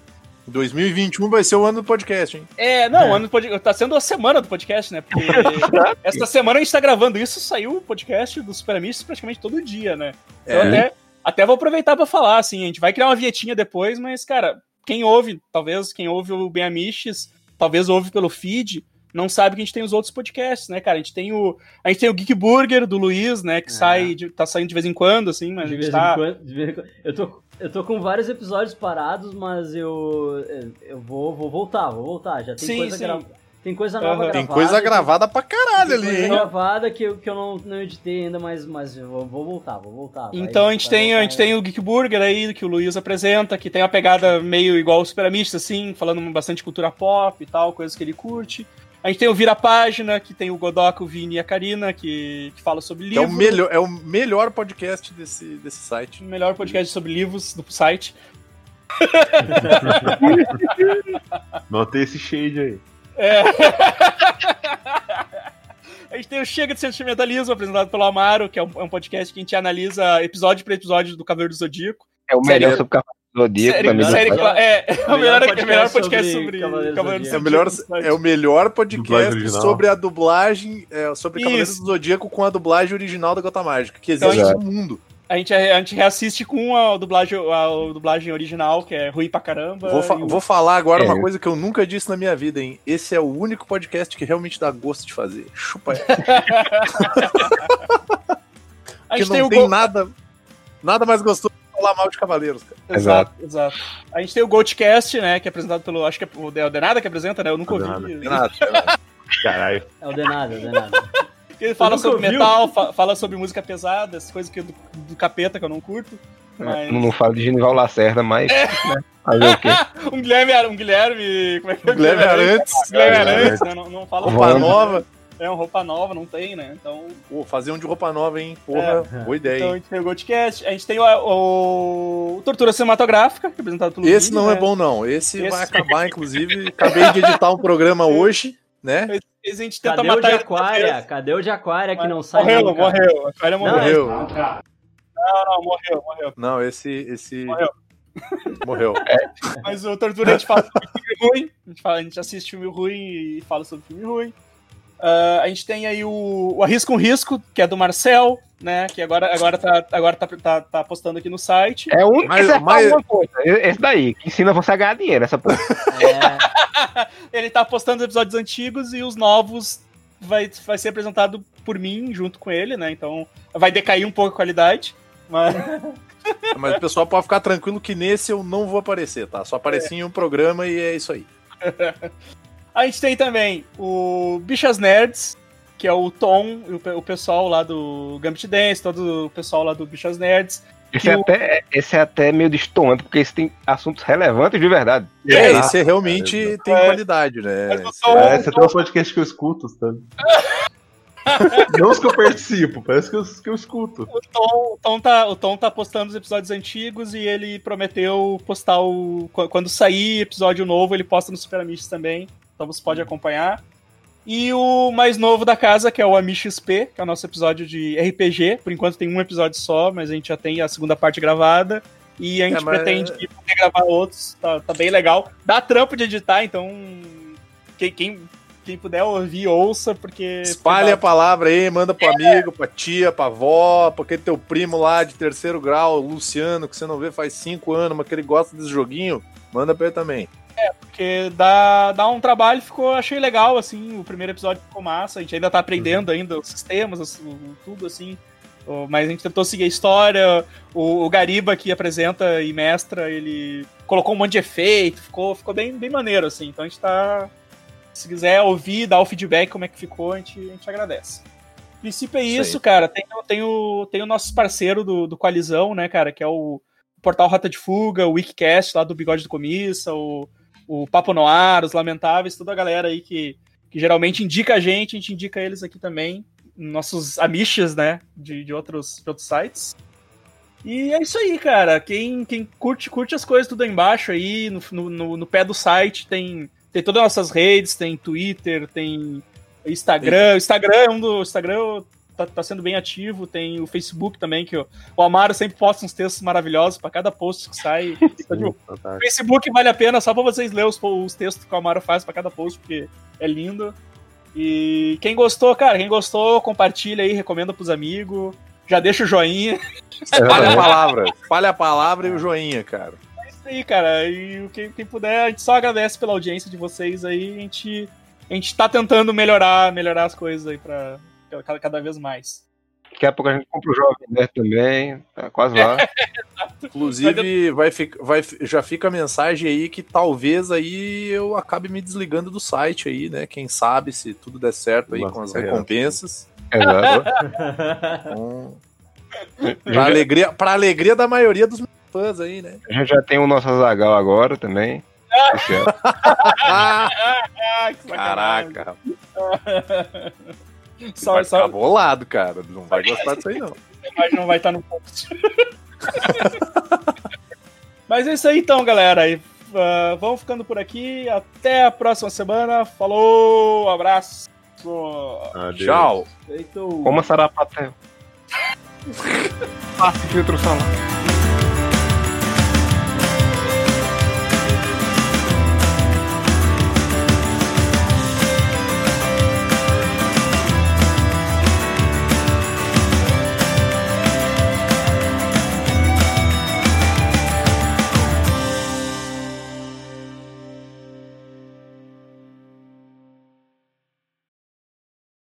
2021 vai ser o ano do podcast, hein? É, não, é. o ano do podcast. Tá sendo a semana do podcast, né? Porque essa semana a gente tá gravando isso, saiu o podcast do Super Amistos praticamente todo dia, né? Então é. até, até vou aproveitar para falar, assim, a gente vai criar uma vietinha depois, mas, cara, quem ouve, talvez quem ouve o Bem Amistes, talvez ouve pelo feed, não sabe que a gente tem os outros podcasts, né, cara? A gente tem o, a gente tem o Geek Burger do Luiz, né, que é. sai, de, tá saindo de vez em quando, assim, mas de a gente tá... Quando, de vez em quando. Eu tô, eu tô com vários episódios parados, mas eu, eu vou, vou voltar, vou voltar. Já tem sim, coisa gravada. Tem coisa nova uhum. gravada. Tem coisa gravada pra caralho ali, hein? gravada que eu, que eu não, não editei ainda, mas, mas eu vou, vou voltar, vou voltar. Então vai, a gente, tem, a gente tem o Geek Burger aí, que o Luiz apresenta, que tem a pegada meio igual o Super Amista, assim, falando bastante cultura pop e tal, coisas que ele curte. A gente tem o Vira Página, que tem o Godok, o Vini e a Karina, que, que fala sobre livros. É o melhor, é o melhor podcast desse, desse site. O melhor podcast sobre livros do site. Notei esse shade aí. É. A gente tem o Chega de Sentimentalismo, apresentado pelo Amaro, que é um, é um podcast que a gente analisa episódio por episódio do Cavaleiro do Zodíaco. É o melhor sobre Cavaleiro Zodíaco série, série, é, é, o melhor, podcast, melhor podcast sobre, sobre Cavaleiros é, o melhor, é o melhor podcast sobre a dublagem, é, sobre Cavaleiros do Zodíaco com a dublagem original da Gota Mágica, que existe então, no mundo. A gente, a gente reassiste com a dublagem, a dublagem original, que é ruim pra caramba. Vou, fa o... vou falar agora é. uma coisa que eu nunca disse na minha vida, hein? Esse é o único podcast que realmente dá gosto de fazer. Chupa. que não tem, tem nada, nada mais gostoso falar mal de Cavaleiros, cara. Exato, exato. A gente tem o Goldcast, né, que é apresentado pelo, acho que é o Denada que apresenta, né? Eu nunca ouvi. Denada, Caralho. É o Denada, o Denada. Ele fala sobre ouviu? metal, fa fala sobre música pesada, essas coisas que do, do capeta que eu não curto. Mas... Não, não falo de Genival Lacerda, mas. É. Né, fazer o quê? um Guilherme. Um Guilherme. Como é que é? Guilherme Arantes. Guilherme Arantes, né? Não, não fala roupa nova. É, uma roupa nova, não tem, né? Então. Pô, fazer um de roupa nova, hein? Porra, é. boa ideia. Então a gente tem o Goldcast, a gente tem o, o, o Tortura Cinematográfica, que é apresentado pelo Esse não é né? é bom, não. Esse, Esse, vai acabar, inclusive. Acabei de editar um programa hoje, né? A gente tenta Cadê matar o de Aquária? Cadê o de Aquária que não sai? Morreu, nunca? morreu. Aquária morreu. Não, não, não, morreu, morreu. Não, esse. esse... Morreu. Morreu. É. Mas o Tortura a gente fala sobre filme ruim. A gente, fala, a gente assiste filme ruim e fala sobre filme ruim. Uh, a gente tem aí o, o Arrisco um Risco, que é do Marcel, né? Que agora, agora, tá, agora tá, tá, tá postando aqui no site. É um mas, que mas... coisa. Esse daí, que ensina você a ganhar dinheiro, essa porra. É. Ele tá postando episódios antigos e os novos vai, vai ser apresentado por mim junto com ele, né? Então vai decair um pouco a qualidade, mas. Mas o pessoal pode ficar tranquilo que nesse eu não vou aparecer, tá? Só apareci é. em um programa e é isso aí. A gente tem também o Bichas Nerds, que é o Tom, o, pessoal lá do Gambit Dance, todo o pessoal lá do Bichas Nerds. Esse é, o... até, esse é até meio distoante, porque esse tem assuntos relevantes de verdade. É, é esse realmente é, tem é, qualidade, né? Tom, parece até um podcast que eu escuto, sabe? Não os que eu participo, parece que eu, que eu escuto. O Tom, o, Tom tá, o Tom tá postando os episódios antigos e ele prometeu postar o. Quando sair episódio novo, ele posta no Super Amish também. Então você pode acompanhar. E o mais novo da casa, que é o Amish XP, que é o nosso episódio de RPG. Por enquanto tem um episódio só, mas a gente já tem a segunda parte gravada. E a gente é, mas... pretende poder gravar outros. Tá, tá, bem legal. Dá trampo de editar, então. Quem, quem, quem puder ouvir, ouça, porque. Espalhe a palavra aí, manda pro é. amigo, pra tia, pra avó, pra aquele teu primo lá de terceiro grau, Luciano, que você não vê faz cinco anos, mas que ele gosta desse joguinho. Manda pra ele também. Porque dá, dá um trabalho, ficou, achei legal, assim, o primeiro episódio ficou massa, a gente ainda tá aprendendo uhum. ainda os sistemas, assim, tudo, assim, mas a gente tentou seguir a história, o, o, Gariba que apresenta e mestra, ele colocou um monte de efeito, ficou, ficou bem, bem maneiro, assim, então a gente tá, se quiser ouvir, dar o feedback como é que ficou, a gente, a gente agradece. O princípio é isso, isso cara, tem, tem, o, tem o nosso parceiro do, do Coalizão, né, cara, que é o portal Rota de Fuga, o Wikicast lá do Bigode do Comissa, o o Papo Noir, os Lamentáveis, toda a galera aí que, que geralmente indica a gente, a gente indica eles aqui também, nossos amiches, né, de, de, outros, de outros sites. E é isso aí, cara. Quem, quem curte, curte as coisas tudo aí embaixo aí, no, no, no pé do site, tem, tem todas as nossas redes, tem Twitter, tem Instagram. Instagram é um do. Instagram tá, tá, sendo bem ativo. Tem o Facebook também, que o, o Amaro sempre posta uns textos maravilhosos para cada post que sai. Sim, o Facebook vale a pena só para vocês lerem os, os textos que o Amaro faz para cada post, porque é lindo. E quem gostou, cara, quem gostou, compartilha aí, recomenda pros amigos. Já deixa o joinha. Espalha a palavra. Espalha a palavra e o joinha, cara. É isso aí, cara. E quem, quem puder, a gente só agradece pela audiência de vocês aí. A gente, a gente tá tentando melhorar, melhorar as coisas aí pra cada, cada vez mais. Daqui a pouco a gente compra o Jovem Nerd também, tá quase lá. Inclusive, vai, vai, já fica a mensagem aí que talvez aí eu acabe me desligando do site aí, né? Quem sabe se tudo der certo aí Nossa, com as recompensas. Exato. Então, pra, alegria, pra alegria da maioria dos meus fãs aí, né? A gente já tem o nosso Azagal agora também. Caraca. Só, vai só... ficar bolado, cara. Não vai gostar disso aí, não. Mas não vai estar no post. Mas é isso aí então, galera. Uh, vamos ficando por aqui. Até a próxima semana. Falou, abraço. Adeus. Tchau. Feito. Como sarapatel. Passe filtro solar.